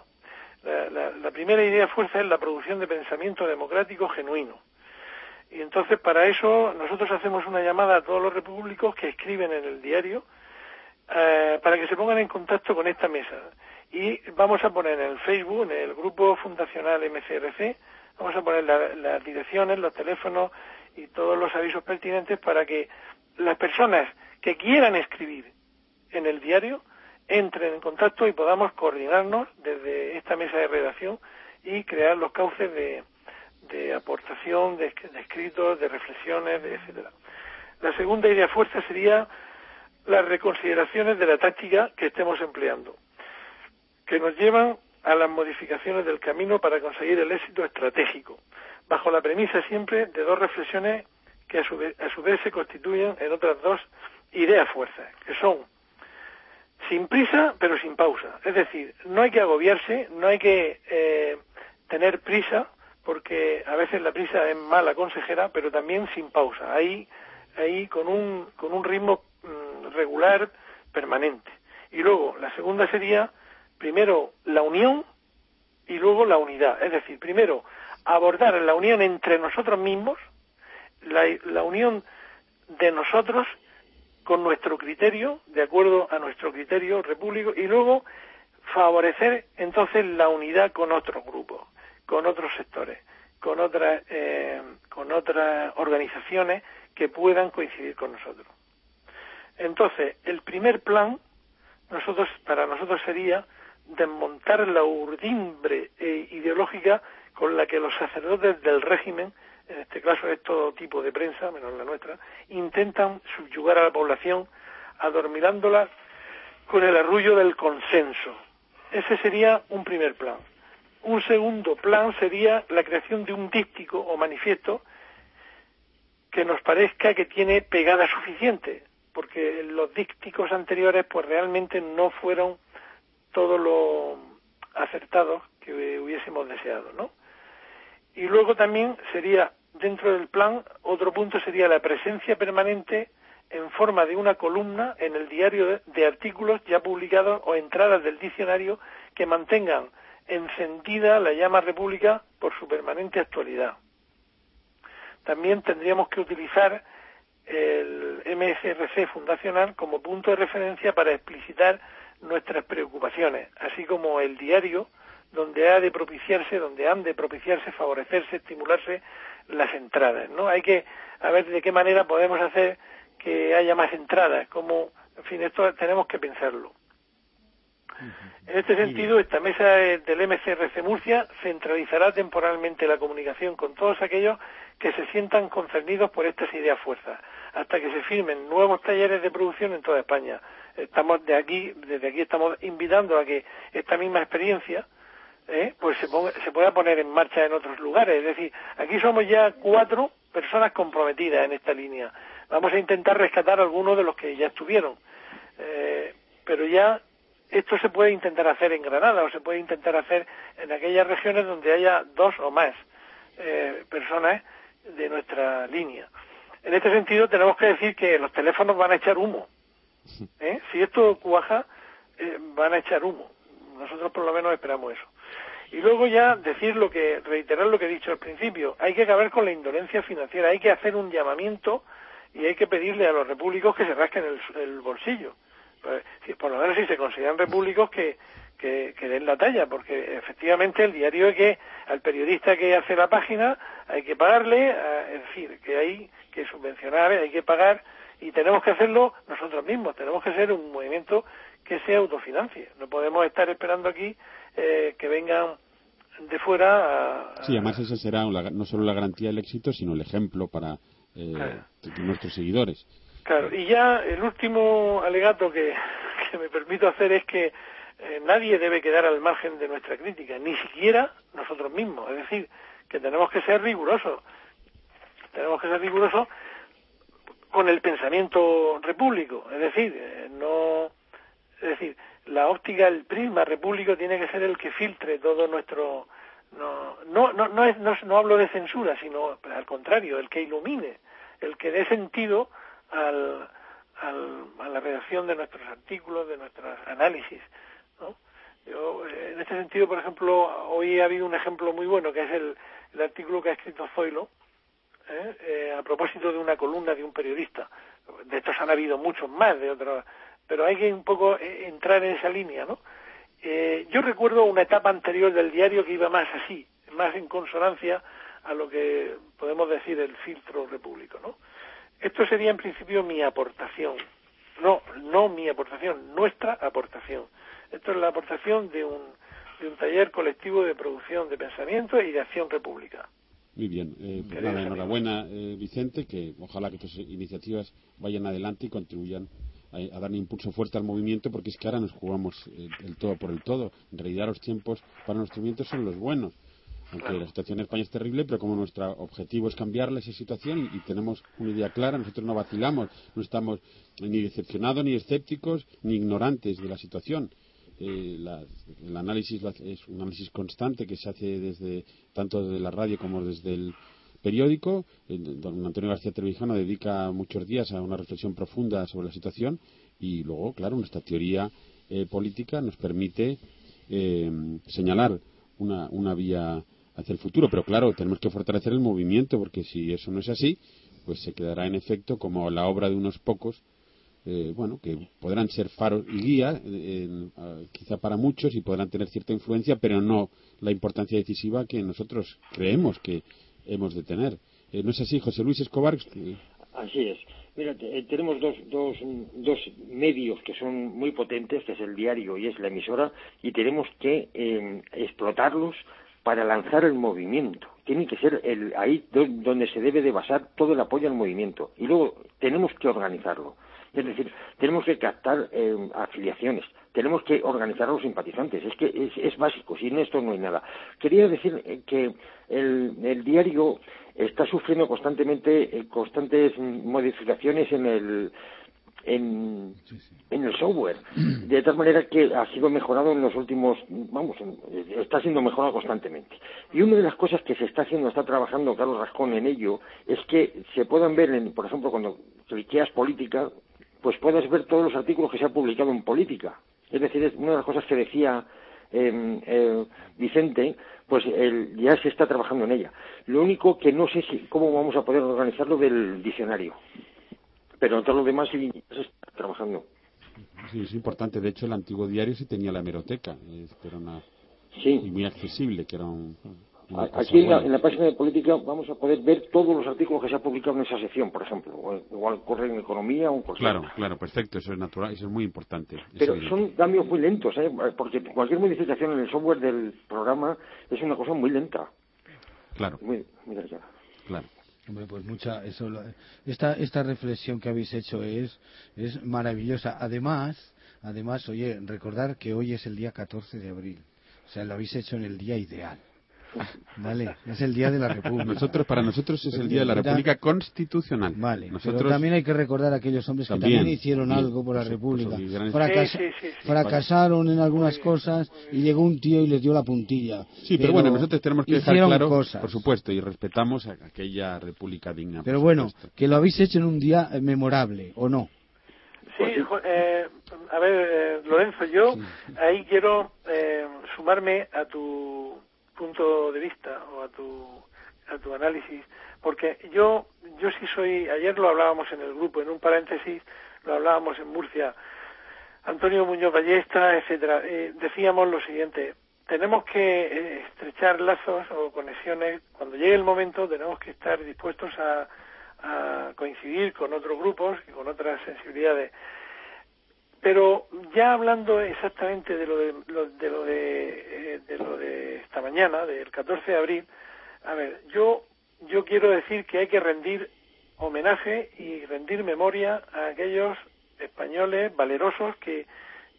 La, primera idea fuerza es la producción de pensamiento democrático genuino. Y entonces para eso nosotros hacemos una llamada a todos los repúblicos que escriben en el diario eh, para que se pongan en contacto con esta mesa. Y vamos a poner en el Facebook, en el grupo fundacional MCRC, vamos a poner las direcciones, los teléfonos y todos los avisos pertinentes para que las personas que quieran escribir en el diario entren en contacto y podamos coordinarnos desde esta mesa de redacción y crear los cauces de, aportación, de, escritos, de reflexiones, etcétera. La segunda idea fuerza sería las reconsideraciones de la táctica que estemos empleando, que nos llevan a las modificaciones del camino para conseguir el éxito estratégico, bajo la premisa siempre de dos reflexiones que a su vez, a su vez se constituyen en otras dos ideas fuerzas, que son sin prisa pero sin pausa. Es decir, no hay que agobiarse, no hay que eh, tener prisa, porque a veces la prisa es mala consejera, pero también sin pausa, ahí, ahí con, un, con un ritmo mm, regular, permanente. Y luego, la segunda sería, primero, la unión y luego la unidad. Es decir, primero, abordar la unión entre nosotros mismos, la, unión de nosotros con nuestro criterio, de acuerdo a nuestro criterio repúblico, y luego favorecer entonces la unidad con otros grupos, con otros sectores, con otras, eh, con otras organizaciones que puedan coincidir con nosotros. Entonces, el primer plan nosotros, para nosotros sería desmontar la urdimbre eh, ideológica con la que los sacerdotes del régimen, en este caso es todo tipo de prensa, menos la nuestra, intentan subyugar a la población, adormilándola con el arrullo del consenso. Ese sería un primer plan. Un segundo plan sería la creación de un díptico o manifiesto que nos parezca que tiene pegada suficiente, porque los dípticos anteriores pues realmente no fueron todos los acertados que hubiésemos deseado, ¿no? Y luego también sería, dentro del plan, otro punto sería la presencia permanente en forma de una columna en el diario de artículos ya publicados o entradas del diccionario que mantengan encendida la llama república por su permanente actualidad. También tendríamos que utilizar el MSRC fundacional como punto de referencia para explicitar nuestras preocupaciones, así como el diario donde ha de propiciarse, donde han de propiciarse, favorecerse, estimularse las entradas, ¿no? Hay que a ver de qué manera podemos hacer que haya más entradas, como, en fin, esto tenemos que pensarlo. En este sentido, esta mesa del MCRC Murcia centralizará temporalmente la comunicación con todos aquellos que se sientan concernidos por estas ideas fuerzas, hasta que se firmen nuevos talleres de producción en toda España. Estamos de aquí, desde aquí estamos invitando a que esta misma experiencia ¿eh? pues se, se pueda poner en marcha en otros lugares. Es decir, aquí somos ya cuatro personas comprometidas en esta línea. Vamos a intentar rescatar algunos de los que ya estuvieron. Eh, pero ya esto se puede intentar hacer en Granada o se puede intentar hacer en aquellas regiones donde haya dos o más eh, personas de nuestra línea. En este sentido, tenemos que decir que los teléfonos van a echar humo. ¿eh? Si esto cuaja, eh, van a echar humo. Nosotros por lo menos esperamos eso. Y luego ya decir lo que, reiterar lo que he dicho al principio, hay que acabar con la indolencia financiera, hay que hacer un llamamiento y hay que pedirle a los repúblicos que se rasquen el bolsillo. Pues, por lo menos si se consideran repúblicos que, que, den la talla, porque efectivamente el diario es que al periodista que hace la página hay que pagarle, es decir, que hay que subvencionar, hay que pagar y tenemos que hacerlo nosotros mismos, tenemos que ser un movimiento que se autofinancie, no podemos estar esperando aquí eh, que vengan de fuera Sí, además esa será no solo la garantía del éxito, sino el ejemplo para eh, nuestros seguidores. Claro, y ya el último alegato que, me permito hacer es que eh, nadie debe quedar al margen de nuestra crítica, ni siquiera nosotros mismos. Es decir, que tenemos que ser rigurosos. Tenemos que ser rigurosos con el pensamiento repúblico. Es decir, eh, no. Es decir, la óptica, el prisma repúblico tiene que ser el que filtre todo nuestro. No, no, no, no, es, no, no hablo de censura, sino al contrario, el que ilumine, el que dé sentido al, a la redacción de nuestros artículos, de nuestros análisis. ¿no? Yo, eh, en este sentido, por ejemplo, hoy ha habido un ejemplo muy bueno, que es el, el artículo que ha escrito Zoilo, ¿eh? Eh, a propósito de una columna de un periodista. De estos han habido muchos más, de otros, pero hay que un poco entrar en esa línea, ¿no? yo recuerdo una etapa anterior del diario que iba más así, más en consonancia a lo que podemos decir el filtro repúblico, ¿no? Esto sería en principio mi aportación. No, no mi aportación, nuestra aportación. Esto es la aportación de un, de un taller colectivo de producción de pensamiento y de acción república. Muy bien. Eh, pues enhorabuena, eh, Vicente, que ojalá que estas iniciativas vayan adelante y contribuyan a, dar un impulso fuerte al movimiento, porque es que ahora nos jugamos el, el, todo por el todo. En realidad los tiempos para nuestro movimiento son los buenos aunque la situación en España es terrible, pero como nuestro objetivo es cambiarle esa situación y, tenemos una idea clara, nosotros no vacilamos, no estamos ni decepcionados, ni escépticos, ni ignorantes de la situación. Eh, el análisis es un análisis constante que se hace desde tanto desde la radio como desde el periódico. don Antonio García Trevijano dedica muchos días a una reflexión profunda sobre la situación y luego, claro, nuestra teoría eh, política nos permite eh, señalar una, una vía hacia el futuro. Pero claro, tenemos que fortalecer el movimiento, porque si eso no es así, pues se quedará en efecto como la obra de unos pocos, eh, bueno, que podrán ser faros y guía, quizá para muchos, y podrán tener cierta influencia, pero no la importancia decisiva que nosotros creemos que hemos de tener. Eh, ¿No es así, José Luis Escobar? Así es. Mira, eh, tenemos dos, dos, dos medios que son muy potentes, que es el diario y es la emisora, y tenemos que eh, explotarlos para lanzar el movimiento. Tiene que ser el, ahí donde se debe de basar todo el apoyo al movimiento. Y luego tenemos que organizarlo. Es decir, tenemos que captar eh, afiliaciones, tenemos que organizar a los simpatizantes. Es que es, básico, sin esto no hay nada. Quería decir eh, que el, diario está sufriendo constantemente eh, constantes modificaciones en el en, el software, de tal manera que ha sido mejorado en los últimos, vamos, está siendo mejorado constantemente. Y una de las cosas que se está haciendo, está trabajando Carlos Rascón en ello, es que se puedan ver, en, por ejemplo, cuando cliqueas política, pues puedes ver todos los artículos que se han publicado en política. Es decir, es una de las cosas que decía em, eh, Vicente, pues ya se está trabajando en ella. Lo único que no sé si, cómo vamos a poder organizarlo del diccionario. Pero todo lo demás sí se está trabajando. Sí, es importante. De hecho, el antiguo diario sí tenía la hemeroteca. Era una, sí. Y muy accesible, que era un, Aquí en la, página de política vamos a poder ver todos los artículos que se han publicado en esa sección, por ejemplo. igual corre en economía o en Claro, claro, perfecto. Eso es natural, eso es muy importante. Pero son cambios muy lentos, ¿eh? porque cualquier modificación en el software del programa es una cosa muy lenta. Claro. Muy, Claro. pues mucha, eso, esta, esta reflexión que habéis hecho es, es maravillosa. Además, además, oye, recordar que hoy es el día 14 de abril. O sea, lo habéis hecho en el día ideal. Vale, es el Día de la República. Nosotros, para nosotros es el Día de la República Constitucional. Vale, nosotros pero también hay que recordar a aquellos hombres que también hicieron algo por la República. fracasaron en algunas cosas y llegó un tío y les dio la puntilla. Sí, pero, bueno, nosotros tenemos que dejar claro, por supuesto, y respetamos a aquella República digna. Pero bueno, que lo habéis hecho en un día memorable, ¿o no? Sí, eh, a ver, eh, Lorenzo, yo ahí quiero eh, sumarme a tu punto de vista o a tu, a tu análisis, porque yo, yo sí soy, ayer lo hablábamos en el grupo, en un paréntesis, lo hablábamos en Murcia, Antonio Muñoz Ballesta, etcétera, eh, decíamos lo siguiente, tenemos que eh, estrechar lazos o conexiones, cuando llegue el momento tenemos que estar dispuestos a, a coincidir con otros grupos y con otras sensibilidades. Pero ya hablando exactamente de lo de, de, lo de, eh, de, lo de esta mañana, del 14 de abril, a ver, yo, yo quiero decir que hay que rendir homenaje y rendir memoria a aquellos españoles valerosos que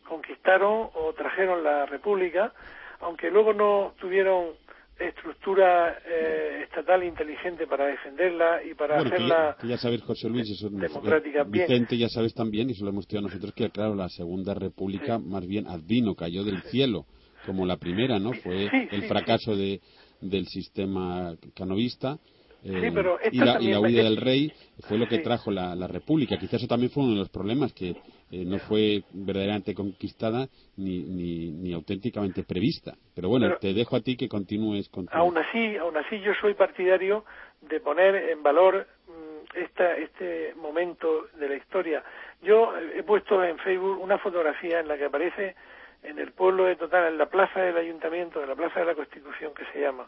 conquistaron o trajeron la República, aunque luego no tuvieron estructura eh, estatal inteligente para defenderla y para hacerla ya, sabes José Luis eso, democrática Vicente ya sabes también y eso lo hemos estudiado nosotros que claro la segunda república más bien advino cayó del cielo como la primera no fue el fracaso de del sistema canovista eh, y, la, y, la, huida del rey fue lo que trajo la, la república quizás eso también fue uno de los problemas que eh, no fue verdaderamente conquistada ni, ni, ni, auténticamente prevista. Pero bueno, te dejo a ti que continúes con Aún así, aún así yo soy partidario de poner en valor mm, esta, este momento de la historia. Yo he puesto en Facebook una fotografía en la que aparece en el pueblo de Total, en la plaza del ayuntamiento, en la plaza de la Constitución que se llama.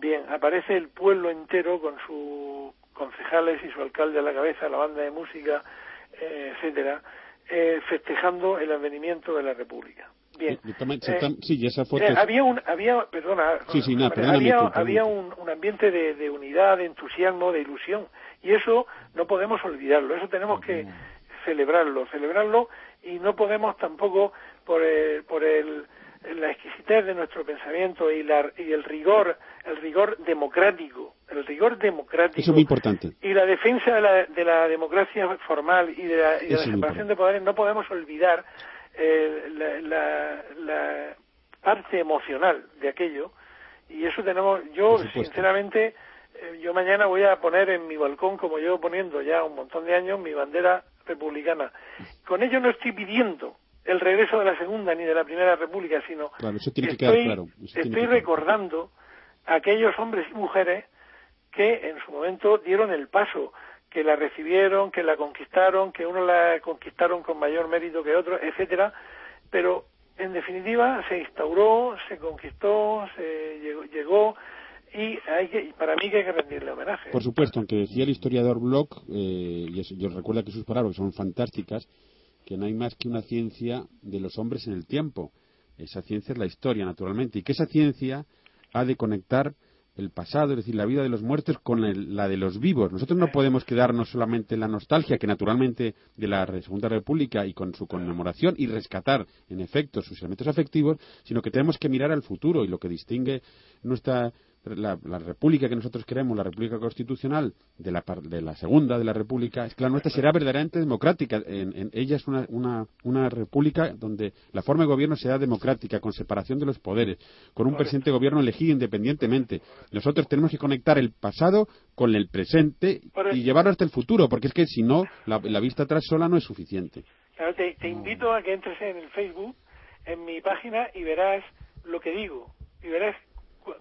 Bien, aparece el pueblo entero con sus concejales y su alcalde a la cabeza, la banda de música, eh, etcétera, eh, festejando el advenimiento de la República. Bien. sí, esa foto eh, había un, había, perdona, había, había un, un, ambiente de, de, unidad, de entusiasmo, de ilusión, y eso no podemos olvidarlo, eso tenemos que celebrarlo, celebrarlo, y no podemos tampoco por el, por el la exquisitez de nuestro pensamiento y, la, y el rigor, el rigor democrático, el rigor democrático. Eso es muy importante. Y la defensa de la, de la democracia formal y de la, y de la separación de poderes, no podemos olvidar eh, la, la, parte emocional de aquello. Y eso tenemos, yo sinceramente, eh, yo mañana voy a poner en mi balcón, como llevo poniendo ya un montón de años, mi bandera republicana. Con ello no estoy pidiendo el regreso de la Segunda ni de la Primera República, sino estoy, recordando a aquellos hombres y mujeres que en su momento dieron el paso, que la recibieron, que la conquistaron, que uno la conquistaron con mayor mérito que otro, etcétera, pero en definitiva se instauró, se conquistó, se llegó, y hay que, para mí que hay que rendirle homenaje. Por supuesto, aunque decía el historiador Bloch, eh, y yo recuerdo que sus palabras son fantásticas, que no hay más que una ciencia de los hombres en el tiempo. Esa ciencia es la historia, naturalmente, y que esa ciencia ha de conectar el pasado, es decir, la vida de los muertos con la de los vivos. Nosotros no podemos quedarnos solamente en la nostalgia, que naturalmente de la Segunda República y con su conmemoración y rescatar, en efecto, sus elementos afectivos, sino que tenemos que mirar al futuro y lo que distingue nuestra la, república que nosotros queremos, la república constitucional de la, de la segunda, de la república, es que la nuestra será verdaderamente democrática. En, ella es una, una, una, república donde la forma de gobierno será democrática, con separación de los poderes, con un presidente de gobierno elegido independientemente. Nosotros tenemos que conectar el pasado con el presente y llevarlo hasta el futuro, porque es que si no, la, vista atrás sola no es suficiente. te, te invito a que entres en el Facebook, en mi página, y verás lo que digo. Y verás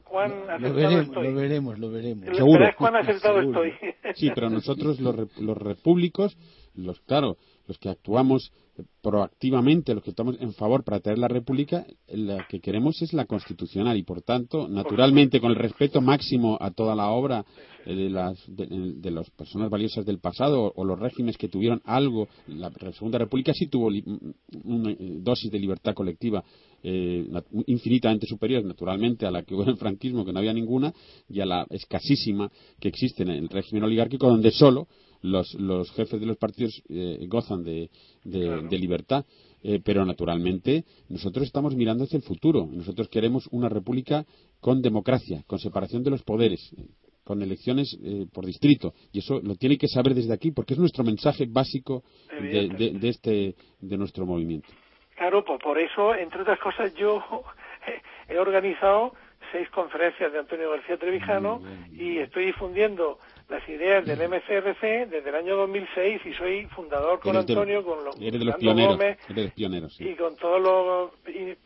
cuán lo, veremos, Lo veremos, lo veremos. Seguro. cuán acertado estoy. Sí, pero nosotros los, los repúblicos, los claro, los que actuamos proactivamente, los que estamos en favor para traer la república, la que queremos es la constitucional y por tanto, naturalmente, con el respeto máximo a toda la obra eh, de las, de, las personas valiosas del pasado o, los regímenes que tuvieron algo, la Segunda República sí tuvo una eh, dosis de libertad colectiva eh, infinitamente superior, naturalmente, a la que hubo en el franquismo, que no había ninguna, y a la escasísima que existe en el régimen oligárquico, donde solo los, los jefes de los partidos eh, gozan de, de, libertad. Eh, pero naturalmente nosotros estamos mirando hacia el futuro. Nosotros queremos una república con democracia, con separación de los poderes, con elecciones por distrito. Y eso lo tiene que saber desde aquí porque es nuestro mensaje básico de, de, este, de nuestro movimiento. Claro, pues por eso, entre otras cosas, yo he organizado seis conferencias de Antonio García Trevijano y estoy difundiendo las ideas del MCRC desde el año 2006 y soy fundador con Antonio, con los, pioneros, y con todos los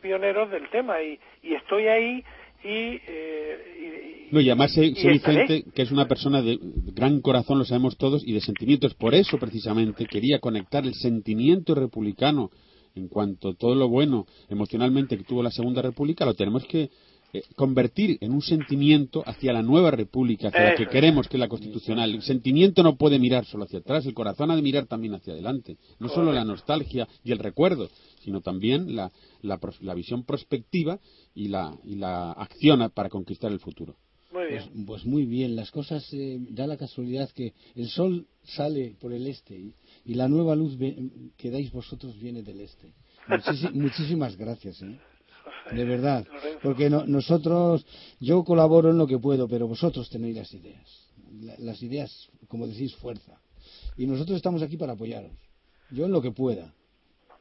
pioneros del tema y, y estoy ahí y, eh, no, y además sé, Vicente que es una persona de gran corazón, lo sabemos todos, y de sentimientos. Por eso, precisamente, quería conectar el sentimiento republicano en cuanto a todo lo bueno emocionalmente que tuvo la Segunda República, lo tenemos que eh, convertir en un sentimiento hacia la nueva república, hacia la que queremos, que es la constitucional. El sentimiento no puede mirar solo hacia atrás, el corazón ha de mirar también hacia adelante. No solo la nostalgia y el recuerdo, sino también la, la, visión prospectiva y la, y la acción para conquistar el futuro. Muy bien. Pues, pues, muy bien, las cosas eh, da la casualidad que el sol sale por el este y, y la nueva luz que dais vosotros viene del este. muchísimas gracias, ¿eh? De verdad, porque nosotros, yo colaboro en lo que puedo, pero vosotros tenéis las ideas, las ideas, como decís, fuerza, y nosotros estamos aquí para apoyaros, yo en lo que pueda,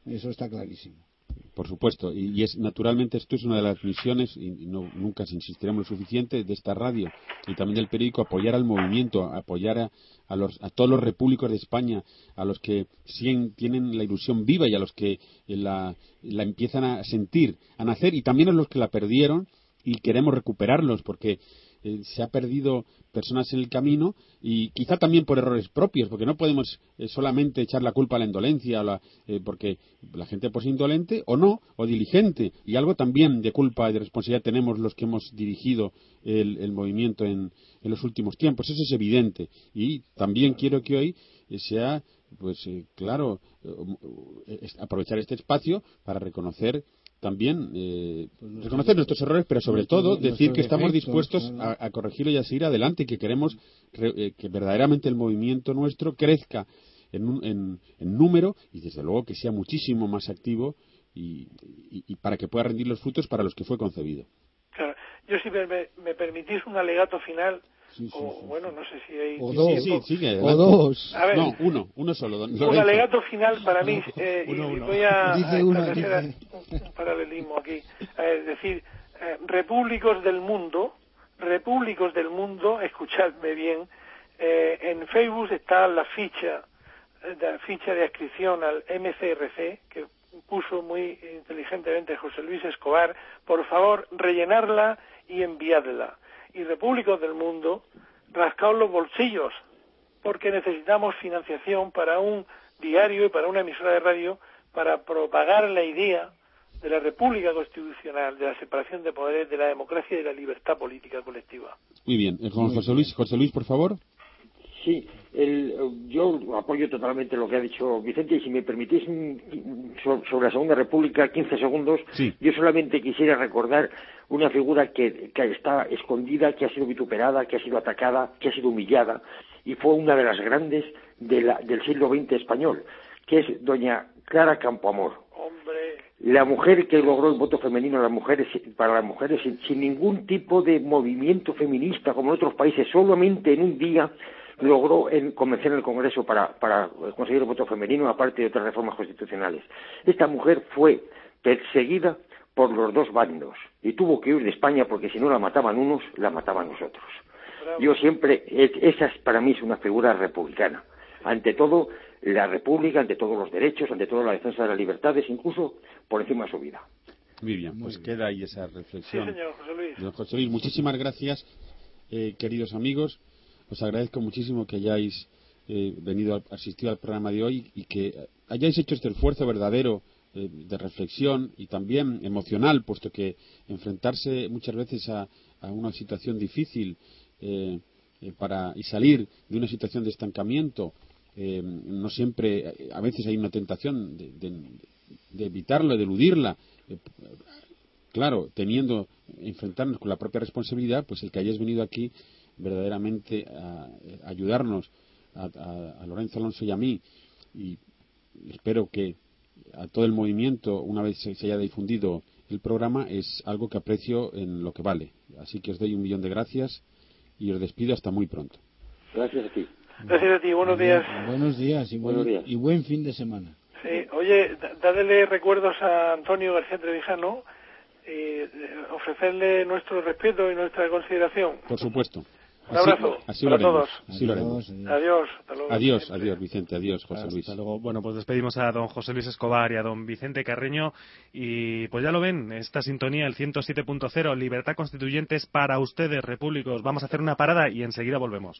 eso está clarísimo. Por supuesto, y, es naturalmente esto es una de las misiones, y, no, nunca se insistiremos lo suficiente, de esta radio y también del periódico, apoyar al movimiento, apoyar a, a, todos los repúblicos de España, a los que siguen, tienen la ilusión viva y a los que la, la empiezan a sentir, a nacer, y también a los que la perdieron y queremos recuperarlos, porque eh, se ha perdido personas en el camino y quizá también por errores propios, porque no podemos eh, solamente echar la culpa a la indolencia, eh, porque la gente pues indolente o no, o diligente, y algo también de culpa y de responsabilidad tenemos los que hemos dirigido el, movimiento en, en, los últimos tiempos, eso es evidente, y también quiero que hoy sea, pues claro, aprovechar este espacio para reconocer también eh, pues reconocer nuestros errores, pero sobre todo decir que estamos dispuestos a, corregirlo y a seguir adelante y que queremos eh, que verdaderamente el movimiento nuestro crezca en, en, número y desde luego que sea muchísimo más activo y, para que pueda rendir los frutos para los que fue concebido. Claro. Yo si me, me permitís un alegato final o bueno, no sé si hay... O dos. o dos. no, uno, uno solo. Un alegato final para mí, eh, y voy a, dice un paralelismo aquí. Es decir, eh, repúblicos del mundo, repúblicos del mundo, escuchadme bien, eh, en Facebook está la ficha, la ficha de adscripción al MCRC, que puso muy inteligentemente José Luis Escobar, por favor, rellenarla y enviadla y repúblicos del mundo rascaos los bolsillos porque necesitamos financiación para un diario y para una emisora de radio para propagar la idea de la República Constitucional, de la separación de poderes, de la democracia y de la libertad política colectiva. Muy bien. Eh, José Luis, José Luis, por favor. Sí, yo apoyo totalmente lo que ha dicho Vicente y si me permitís sobre la Segunda República, 15 segundos, yo solamente quisiera recordar una figura que, está escondida, que ha sido vituperada, que ha sido atacada, que ha sido humillada y fue una de las grandes del siglo XX español, que es doña Clara Campoamor. La mujer que logró el voto femenino las mujeres, para las mujeres sin ningún tipo de movimiento feminista como en otros países, solamente en un día logró convencer en el Congreso para, conseguir el voto femenino, aparte de otras reformas constitucionales. Esta mujer fue perseguida por los dos bandos y tuvo que huir de España porque si no la mataban unos, la mataban nosotros. Yo siempre, esa es, para mí es una figura republicana. Ante todo, la república, ante todos los derechos, ante todo la defensa de las libertades, incluso por encima de su vida. Muy bien, pues queda ahí esa reflexión. Sí, señor José Luis. José Luis, muchísimas gracias, eh, queridos amigos. Os agradezco muchísimo que hayáis eh, venido a asistir al programa de hoy y que hayáis hecho este esfuerzo verdadero eh, de reflexión y también emocional, puesto que enfrentarse muchas veces a, una situación difícil eh, para, y salir de una situación de estancamiento, no siempre, a veces hay una tentación de, de evitarlo, de eludirla. claro, teniendo enfrentarnos con la propia responsabilidad, pues el que hayáis venido aquí verdaderamente a, ayudarnos a, Lorenzo Alonso y a mí y espero que a todo el movimiento una vez se, haya difundido el programa es algo que aprecio en lo que vale. Así que os doy un millón de gracias y os despido hasta muy pronto. Gracias a ti. Gracias a ti buenos días. Buenos días y, buen, y buen fin de semana. Sí oye dádele recuerdos a Antonio García Trevijano y eh, ofrecerle nuestro respeto y nuestra consideración. Por supuesto un abrazo así para todos. Adiós, adiós, adiós, Vicente, adiós, José Luis. luego. Bueno, pues despedimos a don José Luis Escobar y a don Vicente Carreño. Y pues ya lo ven, esta sintonía, el 107.0, Libertad Constituyente es para ustedes, repúblicos. Vamos a hacer una parada y enseguida volvemos.